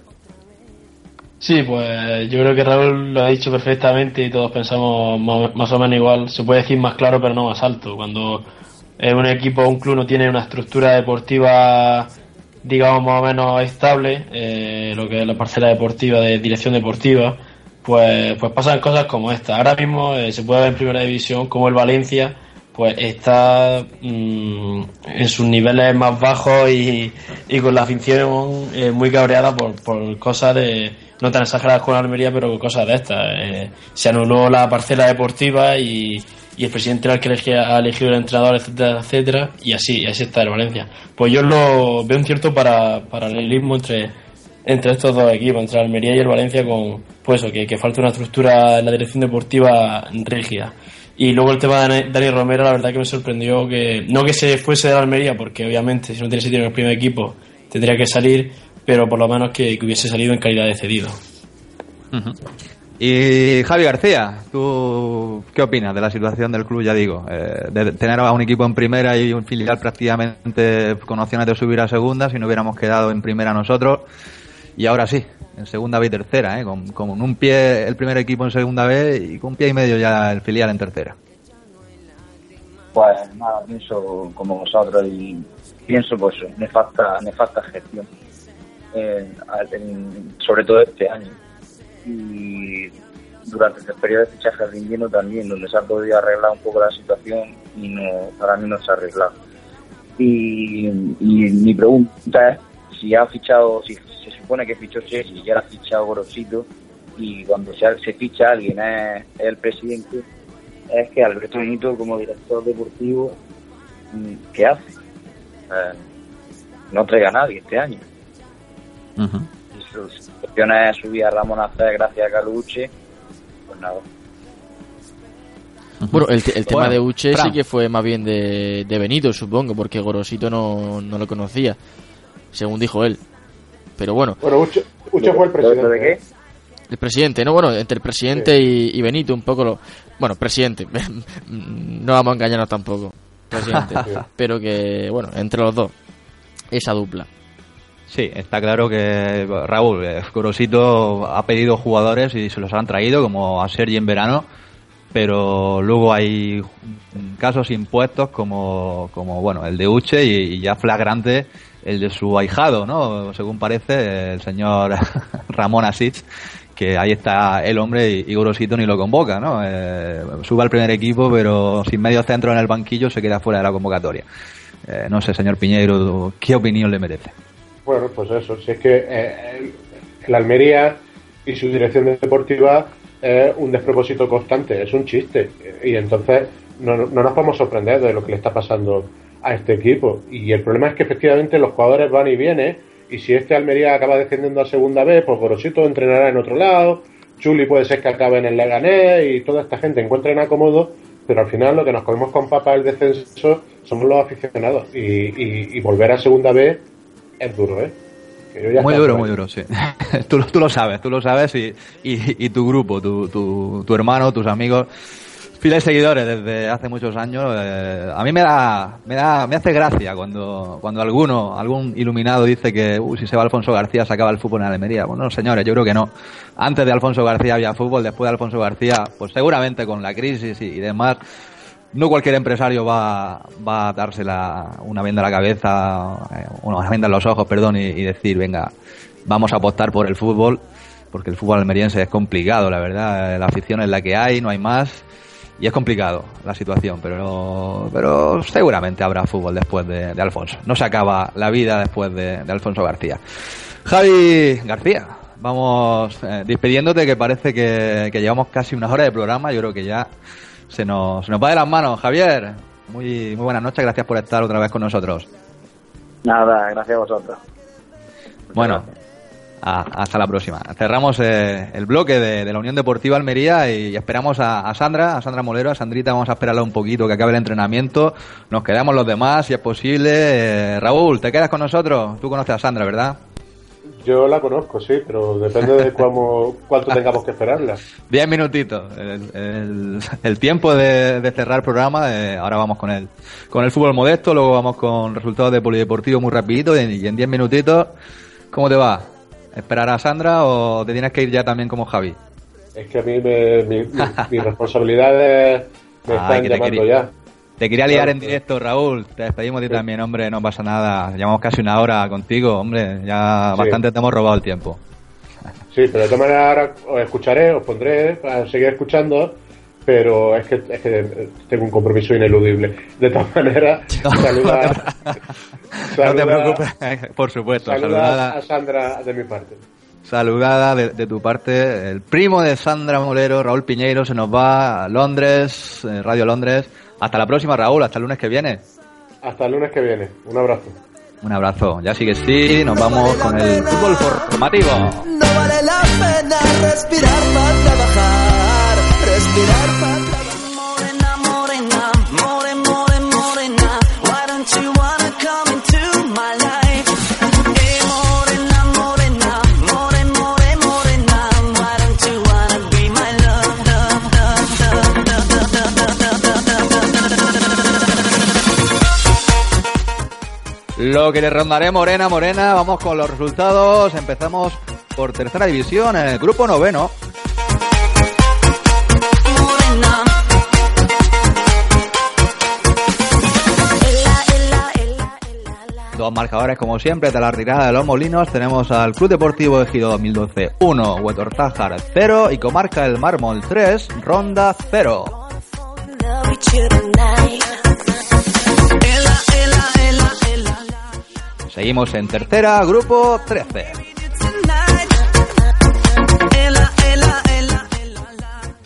Sí, pues yo creo que Raúl lo ha dicho perfectamente y todos pensamos más o menos igual. Se puede decir más claro, pero no más alto. Cuando un equipo o un club no tiene una estructura deportiva, digamos, más o menos estable, eh, lo que es la parcela deportiva de dirección deportiva, pues, pues pasan cosas como esta. Ahora mismo eh, se puede ver en primera división como el Valencia pues está mm, en sus niveles más bajos y, con la afición eh, muy cabreada por, por, cosas de no tan exageradas con Almería, pero cosas de estas. Eh, se anuló la parcela deportiva y, el presidente era el que ha elegido el entrenador, etcétera, etcétera, y así, así está el Valencia. Pues yo lo veo un cierto para, paralelismo entre, entre estos dos equipos, entre Almería y el Valencia, con pues que, falta una estructura en la dirección deportiva rígida. Y luego el tema de Dani Romero, la verdad que me sorprendió que, no que se fuese de Almería, porque obviamente si no tiene sitio en el primer equipo tendría que salir, pero por lo menos que, hubiese salido en calidad de cedido. Y Javi García, ¿tú qué opinas de la situación del club? Ya digo, eh, de tener a un equipo en primera y un filial prácticamente con opciones de subir a segunda, si no hubiéramos quedado en primera nosotros. Y ahora sí, en segunda B y tercera, ¿eh? con, un pie el primer equipo en segunda B y con un pie y medio ya el filial en tercera. Pues nada, pienso como vosotros y pienso pues nefasta, nefasta gestión, eh, sobre todo este año. Y durante este periodo de fichaje de también, donde se ha podido arreglar un poco la situación y no para mí no se ha arreglado. Y, y mi pregunta es si ha fichado, si supone que fichó Chelsea y ya ha fichado Gorosito y cuando se, se ficha alguien es, el presidente, es que Alberto Benito como director deportivo, mm, ¿qué hace? Eh, no traiga a nadie este año. Y sus opciones es subir a Ramón Azar gracias a Caluche, pues nada. Bueno, el, tema de Uche sí que fue más bien de, de Benito, supongo, porque Gorosito no, no lo conocía, según dijo él. Pero bueno. Bueno, Uche, fue el presidente. ¿De qué? El presidente, ¿no? Bueno, entre el presidente y, Benito, un poco lo. Bueno, presidente. no vamos a engañarnos tampoco. Presidente. Pero que, bueno, entre los dos. Esa dupla. Sí, está claro que Raúl Corosito ha pedido jugadores y se los han traído, como a Sergi en verano. pero luego hay casos impuestos como, como bueno, el de Uche y, ya flagrante el de su ahijado, ¿no? Según parece, el señor Ramón Asís, que ahí está el hombre y, Gorosito ni lo convoca, ¿no? Eh, sube al primer equipo, pero sin medio centro en el banquillo se queda fuera de la convocatoria. Eh, no sé, señor Piñeiro, ¿qué opinión le merece? Bueno, pues eso, si es que eh, el Almería y su dirección deportiva es un despropósito constante, es un chiste. Y entonces no, no nos podemos sorprender de lo que le está pasando a este equipo. Y el problema es que efectivamente los jugadores van y vienen. Y si este Almería acaba descendiendo a segunda vez, pues Gorosito entrenará en otro lado. Chuli puede ser que acabe en el Leganés y toda esta gente encuentre en acomodo. Pero al final lo que nos comemos con papa el descenso somos los aficionados. Y, y volver a segunda vez es duro, ¿eh? muy duro, muy duro, sí. tú, tú, lo sabes, tú lo sabes y, y, tu grupo, tu, tu, tu, hermano, tus amigos, fieles seguidores desde hace muchos años. Eh, a mí me da, me da, me hace gracia cuando, cuando alguno, algún iluminado dice que si se va Alfonso García se acaba el fútbol en Almería. Bueno, señores, yo creo que no. Antes de Alfonso García había fútbol, después de Alfonso García, pues seguramente con la crisis y demás no cualquier empresario va, va a darse una venda en la cabeza, eh, una venda en los ojos, perdón, y, decir, venga, vamos a apostar por el fútbol, porque el fútbol almeriense es complicado, la verdad, la afición es la que hay, no hay más, y es complicado la situación, pero, pero seguramente habrá fútbol después de, Alfonso. No se acaba la vida después de, Alfonso García. Javi García, vamos eh, despidiéndote, que parece que, que llevamos casi una hora de programa, yo creo que ya se nos, se nos va de las manos. Javier, muy, muy buenas noches, gracias por estar otra vez con nosotros. Nada, gracias a vosotros. bueno, hasta la próxima. Cerramos eh, el bloque de, la Unión Deportiva Almería y esperamos a, Sandra, a Sandra Molero, a Sandrita, vamos a esperarla un poquito que acabe el entrenamiento. Nos quedamos los demás, si es posible. Eh, Raúl, ¿te quedas con nosotros? Tú conoces a Sandra, ¿verdad? Yo la conozco, sí, pero depende de cuánto tengamos que esperarla. Diez minutitos. El, tiempo de, cerrar el programa, eh, ahora vamos con el, con el fútbol modesto, luego vamos con resultados de polideportivo muy rapidito y, en diez minutitos, ¿cómo te va? ¿Esperar a Sandra o te tienes que ir ya también como Javi? Es que a mí me, mi, mis responsabilidades me están llamando ya. Te quería liar en directo, Raúl. Te despedimos de ti también, hombre. No pasa nada. Llevamos casi una hora contigo, hombre. Ya bastante te hemos robado el tiempo. Sí, pero de todas maneras ahora os escucharé, os pondré para seguir escuchando. Pero es que, es que tengo un compromiso ineludible. De todas maneras, saluda, no te preocupes, por supuesto. Saludada a Sandra de mi parte saludada de, tu parte. El primo de Sandra Molero, Raúl Piñeiro, se nos va a Londres, eh, Radio Londres, hasta la próxima, Raúl. Hasta el lunes que viene. Hasta el lunes que viene. Un abrazo. Un abrazo. Ya sigue sí. Nos vamos con el fútbol formativo. No vale la pena respirar para trabajar. Lo que le rondaré Morena, Morena, vamos con los resultados. Empezamos por tercera división, el grupo noveno. Dos marcadores como siempre de la retirada de los molinos. Tenemos al Club Deportivo Ejido 2012 1, Huetortájar 0 y Comarca el Mármol 3, Ronda 0. Seguimos en tercera, grupo 13.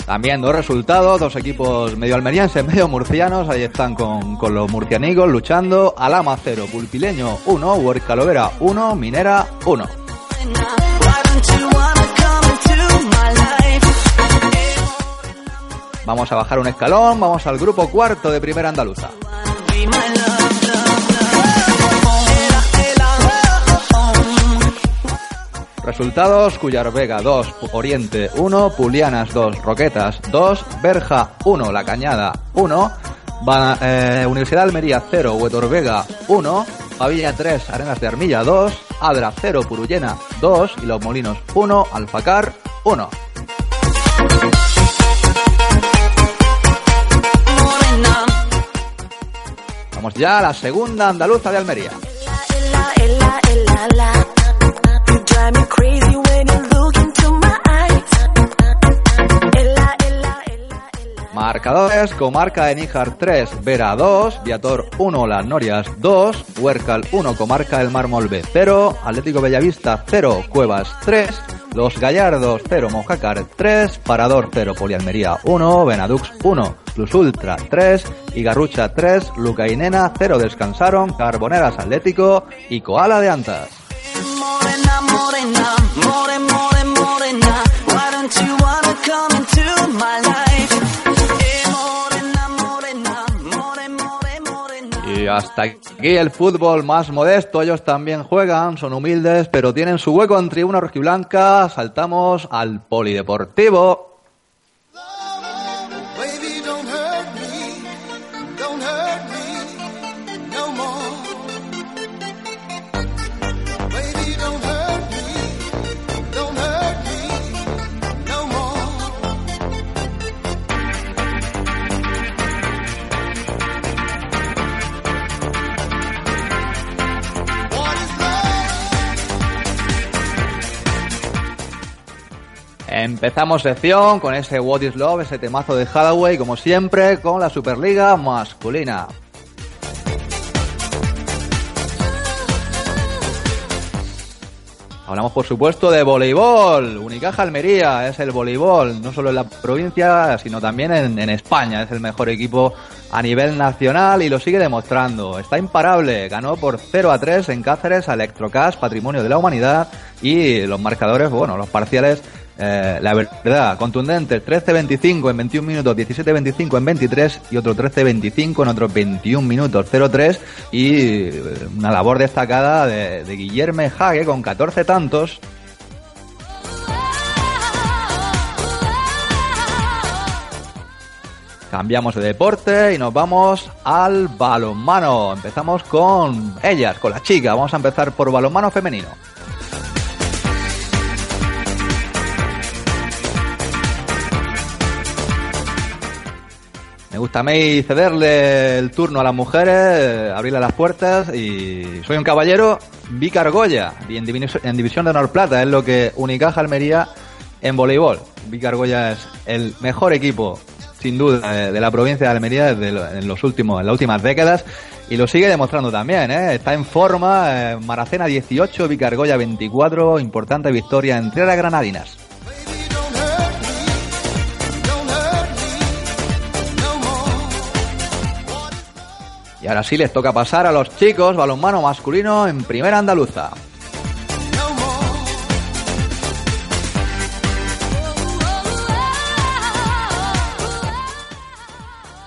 También dos resultados, dos equipos medio almerienses, medio murcianos, ahí están con, con los murcianigos luchando. Alama 0, Pulpileño 1, Huercalovera 1, Minera 1. Vamos a bajar un escalón, vamos al grupo cuarto de Primera Andaluza. Resultados Cuyar Vega 2, Oriente 1, Pulianas 2, Roquetas 2, Berja 1, La Cañada 1, eh, Universidad de Almería 0, Huetor Vega 1, Pavilla 3, Arenas de Armilla 2, Adra 0, Purullena 2 y Los Molinos 1, Alfacar 1. Vamos ya a la segunda andaluza de Almería. La, la, la, Marcadores, Comarca de Níjar 3, Vera 2, Viator 1, Las Norias 2, Huercal 1, Comarca del Mármol B 0, Atlético Bellavista 0, Cuevas 3, Los Gallardos 0, Mojácar 3, Parador 0, Polialmería 1, Benadux 1, Plus Ultra 3, Igarrucha 3, Luca y Nena 0 descansaron, Carboneras Atlético y Koala de Antas. Y hasta aquí el fútbol más modesto. Ellos también juegan, son humildes, pero tienen su hueco en tribuna rojiblanca. Saltamos al polideportivo. Empezamos sección con ese What is Love, ese temazo de Hathaway, como siempre, con la Superliga masculina. Hablamos, por supuesto, de voleibol. Unicaja Almería es el voleibol, no solo en la provincia, sino también en, España. Es el mejor equipo a nivel nacional y lo sigue demostrando. Está imparable. Ganó por 0 a 3 en Cáceres a Electrocast, Patrimonio de la Humanidad. Y los marcadores, bueno, los parciales eh, la verdad, contundente, 13-25 en 21 minutos, 17-25 en 23 y otro 13-25 en otros 21 minutos, 0-3 y eh, una labor destacada de, Guillermo Hague con 14 tantos. Cambiamos de deporte y nos vamos al balonmano. Empezamos con ellas, con las chicas. Vamos a empezar por balonmano femenino. Gusta cederle el turno a las mujeres, abrirle las puertas y soy un caballero, Vicar Goya, en, en División de Honor Plata, es lo que Unicaja Almería en voleibol. Vicar Goya es el mejor equipo, sin duda, de la provincia de Almería desde en, los últimos, en las últimas décadas y lo sigue demostrando también, ¿eh? está en forma, eh, Maracena 18, Vicar Goya 24, importante victoria entre las granadinas. Y ahora sí les toca pasar a los chicos balonmano masculino en primera andaluza.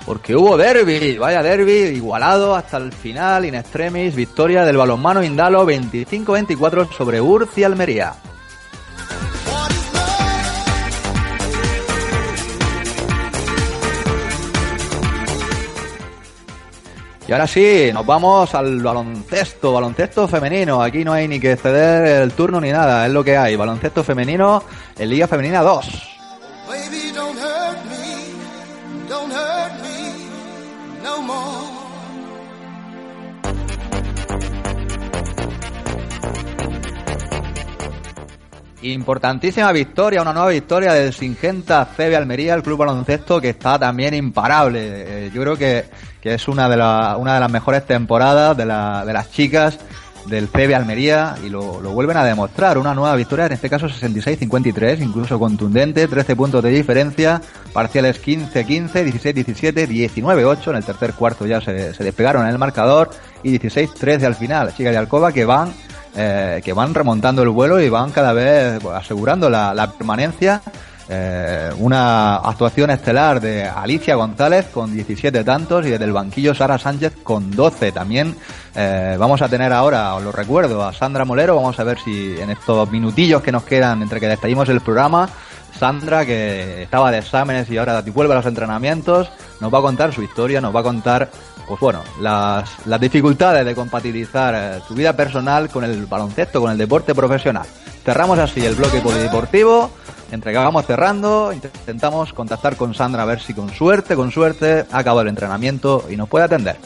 Porque hubo derby, vaya derby, igualado hasta el final, in extremis, victoria del balonmano Indalo 25-24 sobre Urci Almería. Y ahora sí, nos vamos al baloncesto, baloncesto femenino. Aquí no hay ni que ceder el turno ni nada, es lo que hay. Baloncesto femenino en Liga Femenina 2. Importantísima victoria, una nueva victoria del Singenta CB Almería, el club baloncesto que está también imparable. Eh, yo creo que, que es una de, la, una de las mejores temporadas de, la, de las chicas del CB Almería y lo, lo, vuelven a demostrar. Una nueva victoria, en este caso 66-53, incluso contundente, 13 puntos de diferencia, parciales 15-15, 16-17, 19-8, en el tercer cuarto ya se, se despegaron en el marcador y 16-13 al final. Chicas de Alcoba que van eh, que van remontando el vuelo y van cada vez asegurando la, permanencia. Eh, una actuación estelar de Alicia González con 17 tantos y desde el banquillo Sara Sánchez con 12 también. Eh, vamos a tener ahora, os lo recuerdo, a Sandra Molero. Vamos a ver si en estos minutillos que nos quedan entre que despedimos el programa, Sandra, que estaba de exámenes y ahora vuelve a los entrenamientos, nos va a contar su historia, nos va a contar pues bueno, las, dificultades de compatibilizar eh, tu vida personal con el baloncesto, con el deporte profesional. Cerramos así el bloque polideportivo, entre que vamos cerrando, intentamos contactar con Sandra a ver si con suerte, con suerte, ha acabado el entrenamiento y nos puede atender.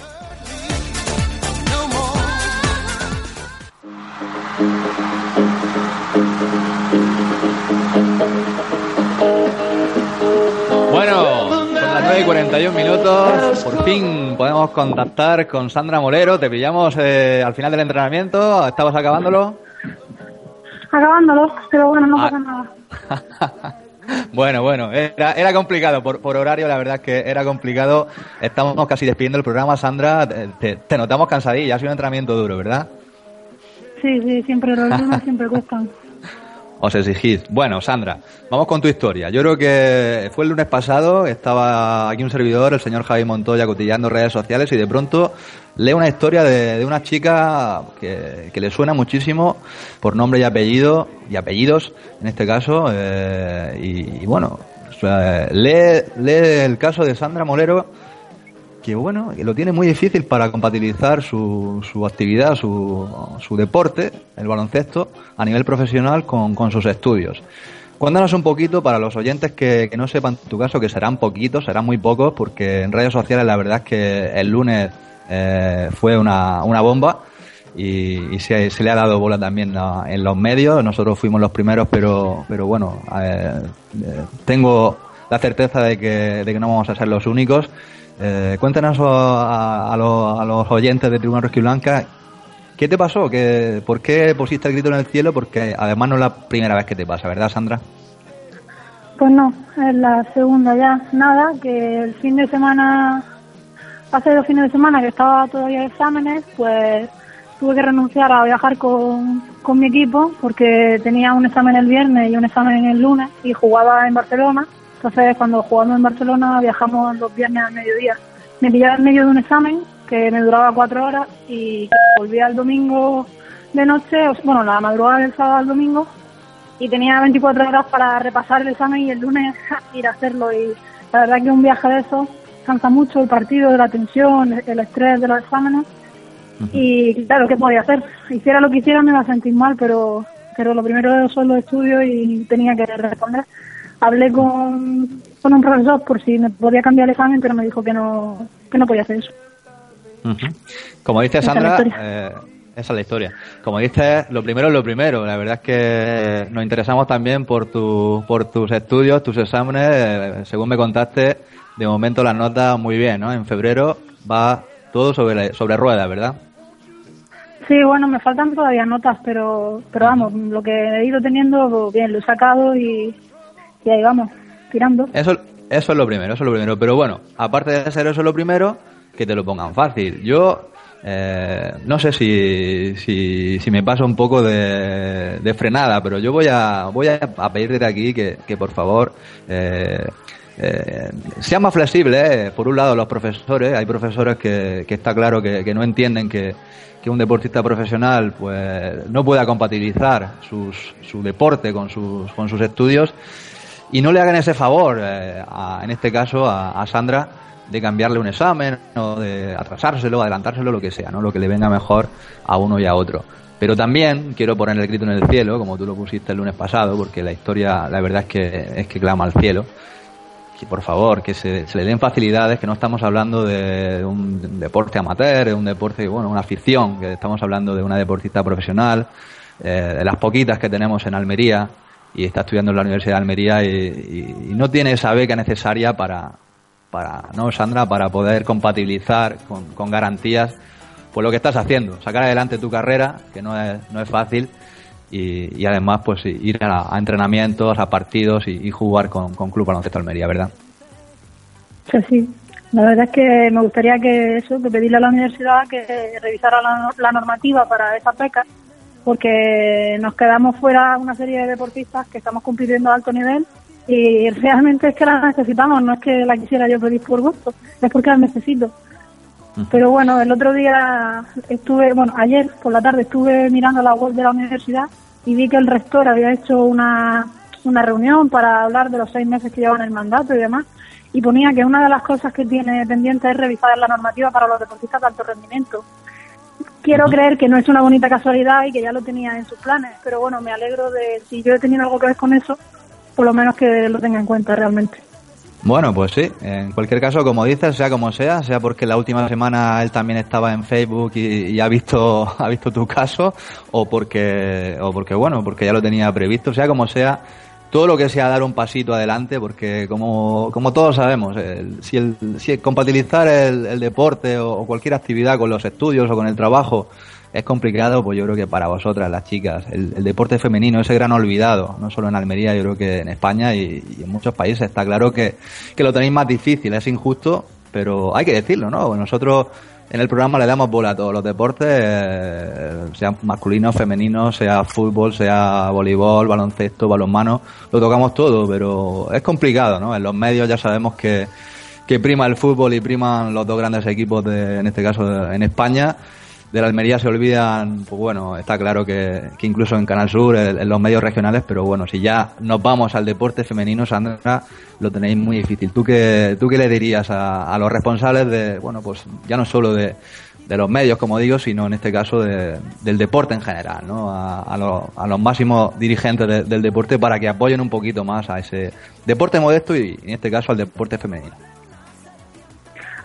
31 minutos. Por fin podemos contactar con Sandra Molero. Te pillamos eh, al final del entrenamiento. ¿Estabas acabándolo? Acabándolo, pero bueno, no ah. pasa nada. Bueno, bueno, era, era complicado por, por, horario, la verdad es que era complicado. Estamos casi despidiendo el programa, Sandra. Te, te notamos cansadilla, ha sido un entrenamiento duro, ¿verdad? Sí, sí, siempre los lunes siempre cuestan. Os exigís. Bueno, Sandra, vamos con tu historia. Yo creo que fue el lunes pasado, estaba aquí un servidor, el señor Javi Montoya, cotillando redes sociales y de pronto lee una historia de, una chica que, le suena muchísimo por nombre y apellido, y apellidos en este caso, eh, y, bueno, lee, lee el caso de Sandra Molero que bueno, lo tiene muy difícil para compatibilizar su, su actividad, su, su deporte, el baloncesto, a nivel profesional con, con sus estudios. Cuéntanos un poquito para los oyentes que, no sepan tu caso, que serán poquitos, serán muy pocos, porque en redes sociales la verdad es que el lunes eh, fue una, una bomba y, se, le ha dado bola también en los medios. Nosotros fuimos los primeros, pero, pero bueno, eh, eh, tengo la certeza de que, de que no vamos a ser los únicos. Eh, cuéntanos a, los, oyentes de Tribuna Roski Blanca ¿Qué te pasó? ¿Qué, ¿Por qué pusiste el grito en el cielo? Porque además no es la primera vez que te pasa, ¿verdad, Sandra? Pues no, es la segunda ya. Nada, que el fin de semana, hace dos fines de semana que estaba todavía de exámenes, pues tuve que renunciar a viajar con, con mi equipo porque tenía un examen el viernes y un examen el lunes y jugaba en Barcelona entonces, cuando jugamos en Barcelona, viajamos los viernes al mediodía. Me pillaba en medio de un examen que me duraba cuatro horas y volvía el domingo de noche, bueno, la madrugada del sábado al domingo, y tenía 24 horas para repasar el examen y el lunes ir a hacerlo. Y la verdad que un viaje de eso cansa mucho el partido, la tensión, el estrés de los exámenes. Y claro, ¿qué podía hacer? Hiciera lo que hiciera me iba a sentir mal, pero, pero lo primero son los estudios y tenía que responder hablé con, con un profesor por si me podía cambiar el examen, pero me dijo que no, que no podía hacer eso. Como dice Sandra, eh, esa es la historia. Como dices, lo primero es lo primero. La verdad es que nos interesamos también por, tu, por tus estudios, tus exámenes. Eh, según me contaste, de momento las notas muy bien, ¿no? En febrero va todo sobre, sobre ruedas, ¿verdad? Sí, bueno, me faltan todavía notas, pero, pero vamos, lo que he ido teniendo, bien, lo he sacado y, y ahí vamos, tirando. Eso, eso es lo primero, eso es lo primero. Pero bueno, aparte de hacer eso lo primero, que te lo pongan fácil. Yo eh, no sé si, si, me pasa un poco de, de, frenada, pero yo voy a, voy a, pedir desde aquí que, que por favor eh, eh, sean más flexibles. Eh. Por un lado, los profesores, hay profesores que, que está claro que, que no entienden que, que un deportista profesional pues no pueda compatibilizar sus, su deporte con sus, con sus estudios y no le hagan ese favor, eh, en este caso a, Sandra, de cambiarle un examen o de atrasárselo, adelantárselo, lo que sea, ¿no? Lo que le venga mejor a uno y a otro. Pero también quiero poner el grito en el cielo, como tú lo pusiste el lunes pasado, porque la historia, la verdad es que es que clama al cielo. Que por favor, que se, le den facilidades, que no estamos hablando de, un deporte amateur, de un deporte, bueno, una afición, que estamos hablando de una deportista profesional, eh, de las poquitas que tenemos en Almería, y está estudiando en la Universidad de Almería y, no tiene esa beca necesaria para, para, ¿no, Sandra? Para poder compatibilizar con, garantías pues lo que estás haciendo, sacar adelante tu carrera, que no es, no es fácil, y, además pues ir a, entrenamientos, a partidos y, jugar con, con Club Baloncesto Almería, ¿verdad? Sí, sí. La verdad es que me gustaría que eso, que pedirle a la universidad que revisara la normativa para esa beca porque nos quedamos fuera una serie de deportistas que estamos compitiendo a alto nivel y realmente es que la necesitamos, no es que la quisiera yo pedir por gusto, es porque la necesito. Pero bueno, el otro día estuve, bueno, ayer por la tarde estuve mirando la web de la universidad y vi que el rector había hecho una, una reunión para hablar de los seis meses que llevan el mandato y demás, y ponía que una de las cosas que tiene pendiente es revisar la normativa para los deportistas de alto rendimiento quiero creer que no es una bonita casualidad y que ya lo tenía en sus planes, pero bueno, me alegro de si yo he tenido algo que ver con eso, por lo menos que lo tenga en cuenta realmente. Bueno, pues sí, en cualquier caso, como dices, sea como sea, sea porque la última semana él también estaba en Facebook y, ha visto ha visto tu caso o porque o porque bueno, porque ya lo tenía previsto, sea como sea, todo lo que sea dar un pasito adelante, porque como, como todos sabemos, si, el, si compatibilizar el, deporte o, cualquier actividad con los estudios o con el trabajo es complicado, pues yo creo que para vosotras, las chicas, el, deporte femenino, ese gran olvidado, no solo en Almería, yo creo que en España y, en muchos países, está claro que, que lo tenéis más difícil, es injusto, pero hay que decirlo, ¿no? Nosotros en el programa le damos bola a todos los deportes, eh, sean masculinos, femeninos, sea fútbol, sea voleibol, baloncesto, balonmano, lo tocamos todo, pero es complicado, ¿no? En los medios ya sabemos que, que prima el fútbol y priman los dos grandes equipos, de, en este caso en España de la Almería se olvidan, pues bueno, está claro que, incluso en Canal Sur, en, los medios regionales, pero bueno, si ya nos vamos al deporte femenino, Sandra, lo tenéis muy difícil. ¿Tú qué, tú qué le dirías a, a los responsables de, bueno, pues ya no solo de, los medios, como digo, sino en este caso de, del deporte en general, ¿no? A, a, los máximos dirigentes del deporte para que apoyen un poquito más a ese deporte modesto y en este caso al deporte femenino.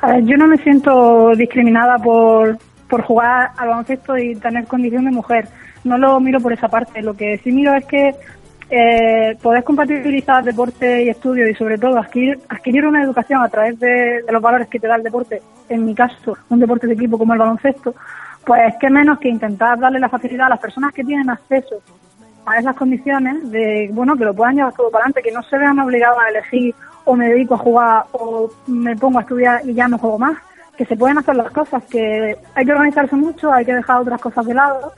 A ver, yo no me siento discriminada por, por jugar al baloncesto y tener condición de mujer. No lo miro por esa parte. Lo que sí miro es que eh, podés compatibilizar deporte y estudio y sobre todo adquirir, adquirir una educación a través de, los valores que te da el deporte, en mi caso, un deporte de equipo como el baloncesto, pues qué menos que intentar darle la facilidad a las personas que tienen acceso a esas condiciones de, bueno, que lo puedan llevar todo para adelante, que no se vean obligados a elegir o me dedico a jugar o me pongo a estudiar y ya no juego más que se pueden hacer las cosas, que hay que organizarse mucho, hay que dejar otras cosas de lado,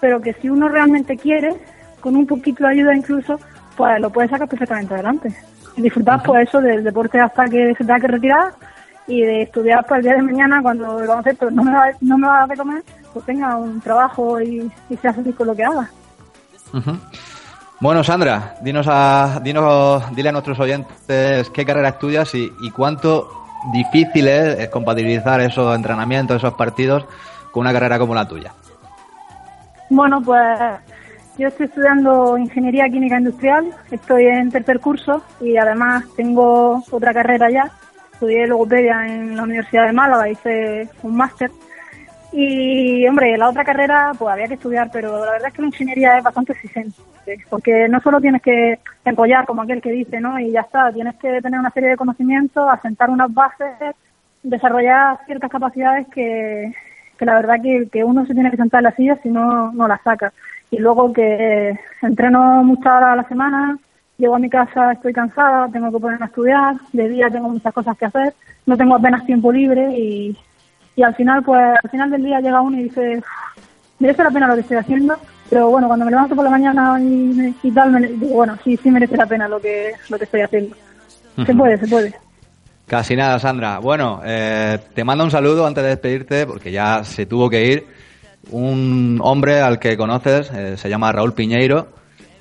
pero que si uno realmente quiere, con un poquito de ayuda incluso, pues lo puede sacar perfectamente adelante. Y disfrutar pues eso del deporte hasta que se tenga que retirar y de estudiar para el día de mañana cuando el baloncesto no me va, no me va a comer, pues tenga un trabajo y, sea feliz con lo que haga. Bueno, Sandra, dinos a, dinos, dile a nuestros oyentes qué carrera estudias y, y cuánto difícil es compatibilizar esos entrenamientos, esos partidos con una carrera como la tuya. Bueno, pues yo estoy estudiando Ingeniería Química Industrial, estoy en tercer curso y además tengo otra carrera ya. Estudié logopedia en la Universidad de Málaga, hice un máster y, hombre, la otra carrera, pues había que estudiar, pero la verdad es que la ingeniería es bastante exigente, porque no solo tienes que empollar, como aquel que dice, ¿no? Y ya está, tienes que tener una serie de conocimientos, asentar unas bases, desarrollar ciertas capacidades que, que la verdad que, que uno se tiene que sentar en la silla si no, no las saca. Y luego que entreno muchas horas a la semana, llego a mi casa, estoy cansada, tengo que ponerme a estudiar, de día tengo muchas cosas que hacer, no tengo apenas tiempo libre y y al final, pues al final del día llega uno y dice, merece la pena lo que estoy haciendo, pero bueno, cuando me levanto por la mañana y, y tal, me digo, bueno, sí, sí merece la pena lo que, lo que estoy haciendo. Se puede, se puede. Casi nada, Sandra. Bueno, eh, te mando un saludo antes de despedirte, porque ya se tuvo que ir. Un hombre al que conoces, eh, se llama Raúl Piñeiro,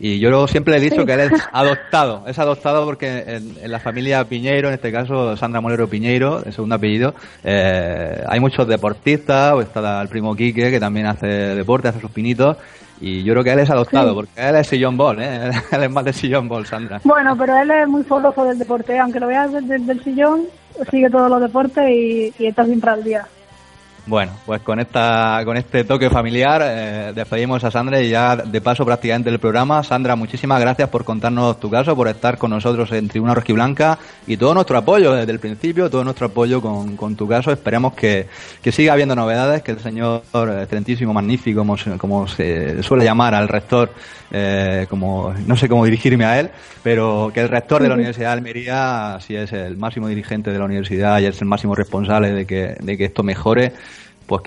y yo siempre le he dicho que él es adoptado, es adoptado porque en, la familia Piñeiro, en este caso Sandra Molero Piñeiro, de segundo apellido, eh, hay muchos deportistas, o está el primo Quique que también hace deporte, hace sus pinitos, y yo creo que él es adoptado, porque él es sillón ball, ¿eh? él es más de sillón ball, Sandra. Bueno, pero él es muy foloso del deporte, aunque lo veas desde, el sillón, sigue todos los deportes y, y está siempre al día. Bueno, pues con esta, con este toque familiar eh, despedimos a Sandra y ya de paso prácticamente el programa. Sandra, muchísimas gracias por contarnos tu caso, por estar con nosotros en Tribuna Rojiblanca y todo nuestro apoyo desde el principio, todo nuestro apoyo con, con tu caso. Esperemos que, que, siga habiendo novedades, que el señor excelentísimo, magnífico, como, como se suele llamar al rector, eh, como no sé cómo dirigirme a él, pero que el rector de la Universidad de Almería, si es el máximo dirigente de la universidad y es el máximo responsable de que, de que esto mejore, pues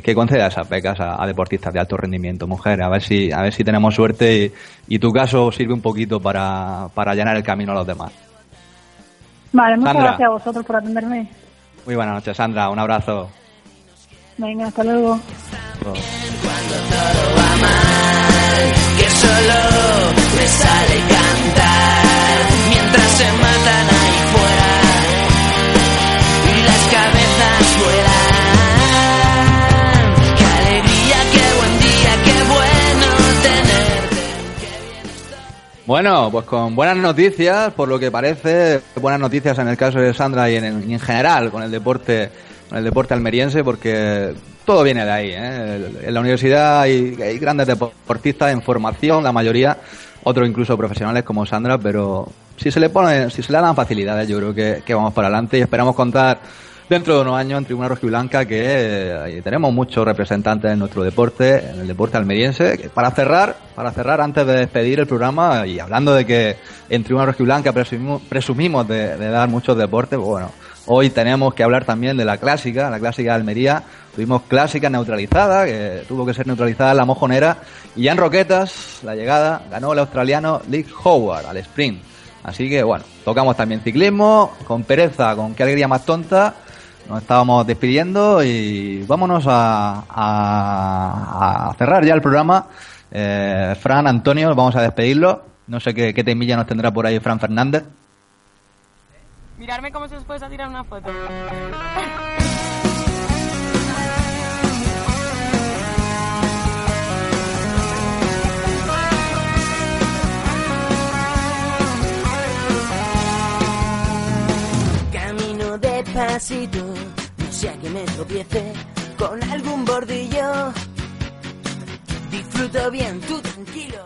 que, conceda esas becas a, deportistas de alto rendimiento, mujeres, a ver si, a ver si tenemos suerte y, tu caso sirve un poquito para, para allanar el camino a los demás. Vale, muchas gracias a vosotros por atenderme. Muy buenas noches, Sandra, un abrazo. Venga, hasta luego. que solo me sale cantar mientras se matan Bueno, pues con buenas noticias, por lo que parece, buenas noticias en el caso de Sandra y en, general con el deporte, con el deporte almeriense, porque todo viene de ahí. ¿eh? En la universidad hay, grandes deportistas en formación, la mayoría otros incluso profesionales como Sandra, pero si se le pone, si se le dan facilidades, yo creo que, que vamos para adelante y esperamos contar dentro de unos años en Tribuna Rojiblanca que eh, tenemos muchos representantes en nuestro deporte, en el deporte almeriense. para cerrar, para cerrar antes de despedir el programa y hablando de que en Tribuna Rojiblanca presumimos, presumimos de, dar muchos deportes, pues bueno, hoy tenemos que hablar también de la clásica, la clásica de Almería. Tuvimos clásica neutralizada, que tuvo que ser neutralizada la mojonera. Y ya en Roquetas, la llegada, ganó el australiano Lee Howard al sprint. Así que bueno, tocamos también ciclismo, con pereza, con qué alegría más tonta nos estábamos despidiendo y vámonos a, cerrar ya el programa. Eh, Fran, Antonio, vamos a despedirlo. No sé qué, qué temilla nos tendrá por ahí Fran Fernández. Mirarme cómo se os puede tirar una foto. Despacito, no sea que me tropiece con algún bordillo. Disfruto bien, tú tranquilo.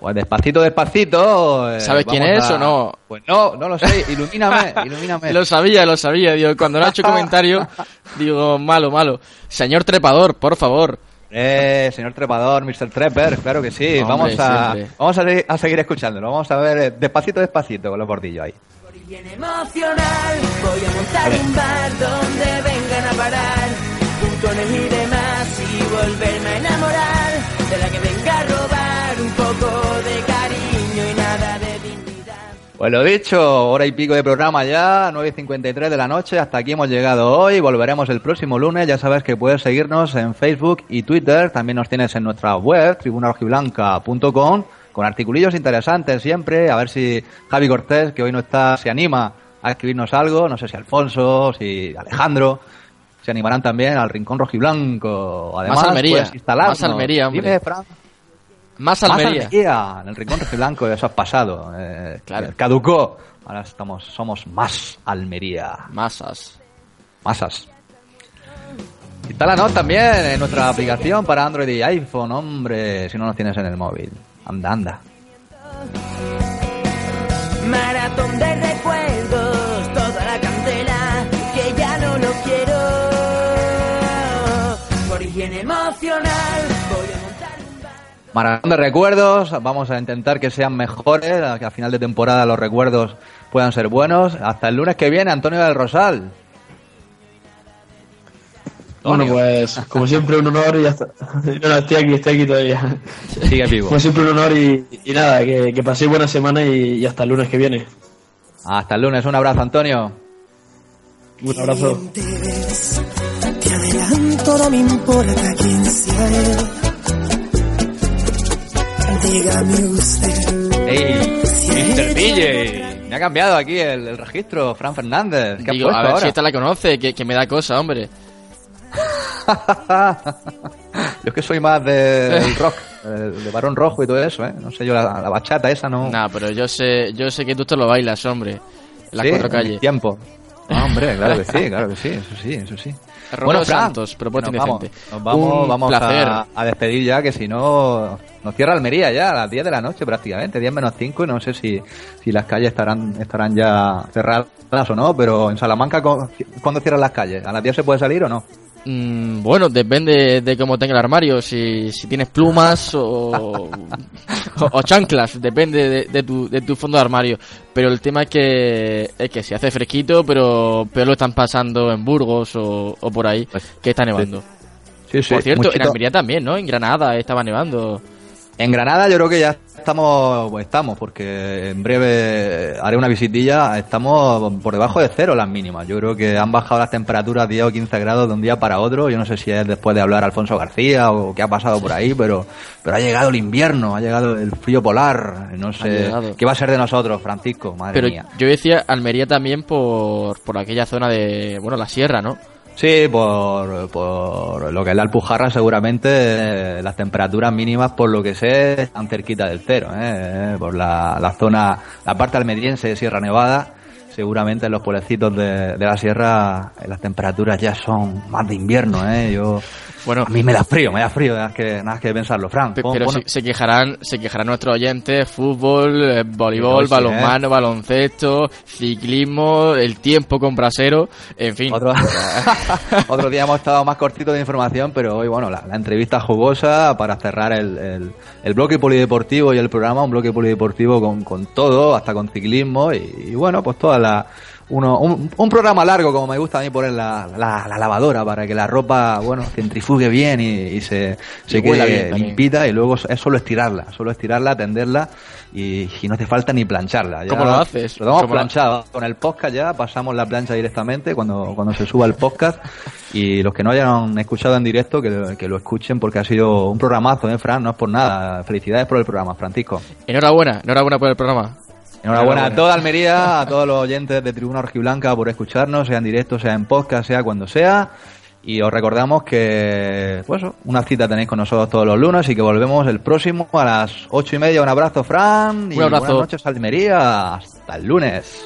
Pues despacito, despacito. Eh, ¿Sabes quién es o no? Pues no, no lo sé. Ilumíname, ilumíname. lo sabía, lo sabía. Digo, cuando no ha hecho comentario, digo, malo, malo. Señor Trepador, por favor. Eh, señor Trepador, Mr. Trepper, claro que sí. vamos a, vamos a, seguir escuchándolo. Vamos a ver eh, despacito, despacito con los bordillos ahí bien emocional. Voy a montar un bar donde vengan a parar putones y demás y volverme a enamorar de la que venga a robar un poco de cariño y nada de dignidad. Pues lo dicho, hora y pico de programa ya, 9.53 de la noche, hasta aquí hemos llegado hoy, volveremos el próximo lunes, ya sabes que puedes seguirnos en Facebook y Twitter, también nos tienes en nuestra web, tribunarojiblanca.com con articulillos interesantes siempre, a ver si Javi Cortés, que hoy no está, se anima a escribirnos algo, no sé si Alfonso, si Alejandro, se animarán también al Rincón Rojiblanco. Además, más Almería, más Almería, hombre. Más Almería. en el Rincón Rojiblanco, eso ha pasado. Eh, claro. Caducó. Ahora estamos, somos más Almería. Masas. Masas. Instálanos también en nuestra aplicación para Android y iPhone, hombre, si no nos tienes en el móvil. Anda, anda. Maratón de recuerdos, toda la candela, que ya no lo quiero. Por higiene emocional, voy a montar un bar. Maratón de recuerdos, vamos a intentar que sean mejores, que a final de temporada los recuerdos puedan ser buenos. Hasta el lunes que viene, Antonio del Rosal. Bueno, pues como siempre un honor y ya está. No, no, estoy aquí, estoy aquí todavía. Sigue vivo. Como siempre un honor y, nada, que, que paséis buena semana y, hasta el lunes que viene. Hasta el lunes, un abrazo Antonio. Un abrazo. Te adelanto, no me importa quién sea él. Dígame usted. ¡Ey! Mr. DJ. Me ha cambiado aquí el, registro, Fran Fernández. ¿Qué Digo, a ver si esta la conoce, que, que me da cosa, hombre. Yo es que soy más del rock, de varón rojo y todo eso, ¿eh? No sé yo, la, bachata esa no... Nah, pero yo sé, yo sé que tú te lo bailas, hombre. En las cuatro calles. tiempo. Ah, hombre, claro que sí, claro que sí, eso sí, eso sí. bueno, Santos, propuesta nos vamos, nos vamos, vamos a, a, despedir ya, que si no nos cierra Almería ya a las 10 de la noche prácticamente, 10 menos 5 y no sé si, si las calles estarán, estarán ya cerradas o no, pero en Salamanca, ¿cuándo cierran las calles? ¿A las 10 se puede salir o no? Mm, bueno, depende de cómo tenga el armario. Si, si tienes plumas o, o, chanclas, depende de, tu, de tu fondo de armario. Pero el tema es que, es que se hace fresquito, pero peor lo están pasando en Burgos o, o por ahí, pues, que está nevando. Sí, sí, por cierto, en Almería también, ¿no? En Granada estaba nevando. En Granada yo creo que ya estamos, pues estamos, porque en breve haré una visitilla, estamos por debajo de cero las mínimas. Yo creo que han bajado las temperaturas 10 o 15 grados de un día para otro. Yo no sé si es después de hablar Alfonso García o qué ha pasado por ahí, pero, pero ha llegado el invierno, ha llegado el frío polar. No sé qué va a ser de nosotros, Francisco, madre pero mía. Yo decía Almería también por, por aquella zona de, bueno, la sierra, ¿no? Sí, por, por lo que es la Alpujarra seguramente eh, las temperaturas mínimas por lo que sé están cerquita del cero, ¿eh? por la, la zona, la parte almeriense de Sierra Nevada seguramente en los pueblecitos de, de la sierra eh, las temperaturas ya son más de invierno, ¿eh? Yo bueno, a mí me da frío, me da frío, nada más que, nada que pensarlo, Frank. pero se, quejarán, se quejarán nuestros oyentes, fútbol, eh, voleibol, balonmano, baloncesto, ciclismo, el tiempo con brasero, en fin. Otro, otro día hemos estado más cortitos de información, pero hoy, bueno, la, entrevista jugosa para cerrar el, el, bloque polideportivo y el programa, un bloque polideportivo con, con todo, hasta con ciclismo y, y bueno, pues toda la uno, un, programa largo, como me gusta a mí poner la, la, lavadora para que la ropa, bueno, centrifugue bien y, se, se quede limpita y luego es solo estirarla, solo estirarla, tenderla y, no te falta ni plancharla. ¿Cómo lo haces? Lo hemos planchado. Con el podcast ya pasamos la plancha directamente cuando, cuando se suba el podcast y los que no hayan escuchado en directo que, que lo escuchen porque ha sido un programazo, ¿eh, Fran? No es por nada. Felicidades por el programa, Francisco. Enhorabuena, enhorabuena por el programa. Enhorabuena a toda Almería, a todos los oyentes de Tribuna Rojiblanca por escucharnos, sea en directo, sea en podcast, sea cuando sea. Y os recordamos que, pues, una cita tenéis con nosotros todos los lunes y que volvemos el próximo a las ocho y media. Un abrazo, Fran. Y un abrazo. Buenas noches, Almería. Hasta el lunes.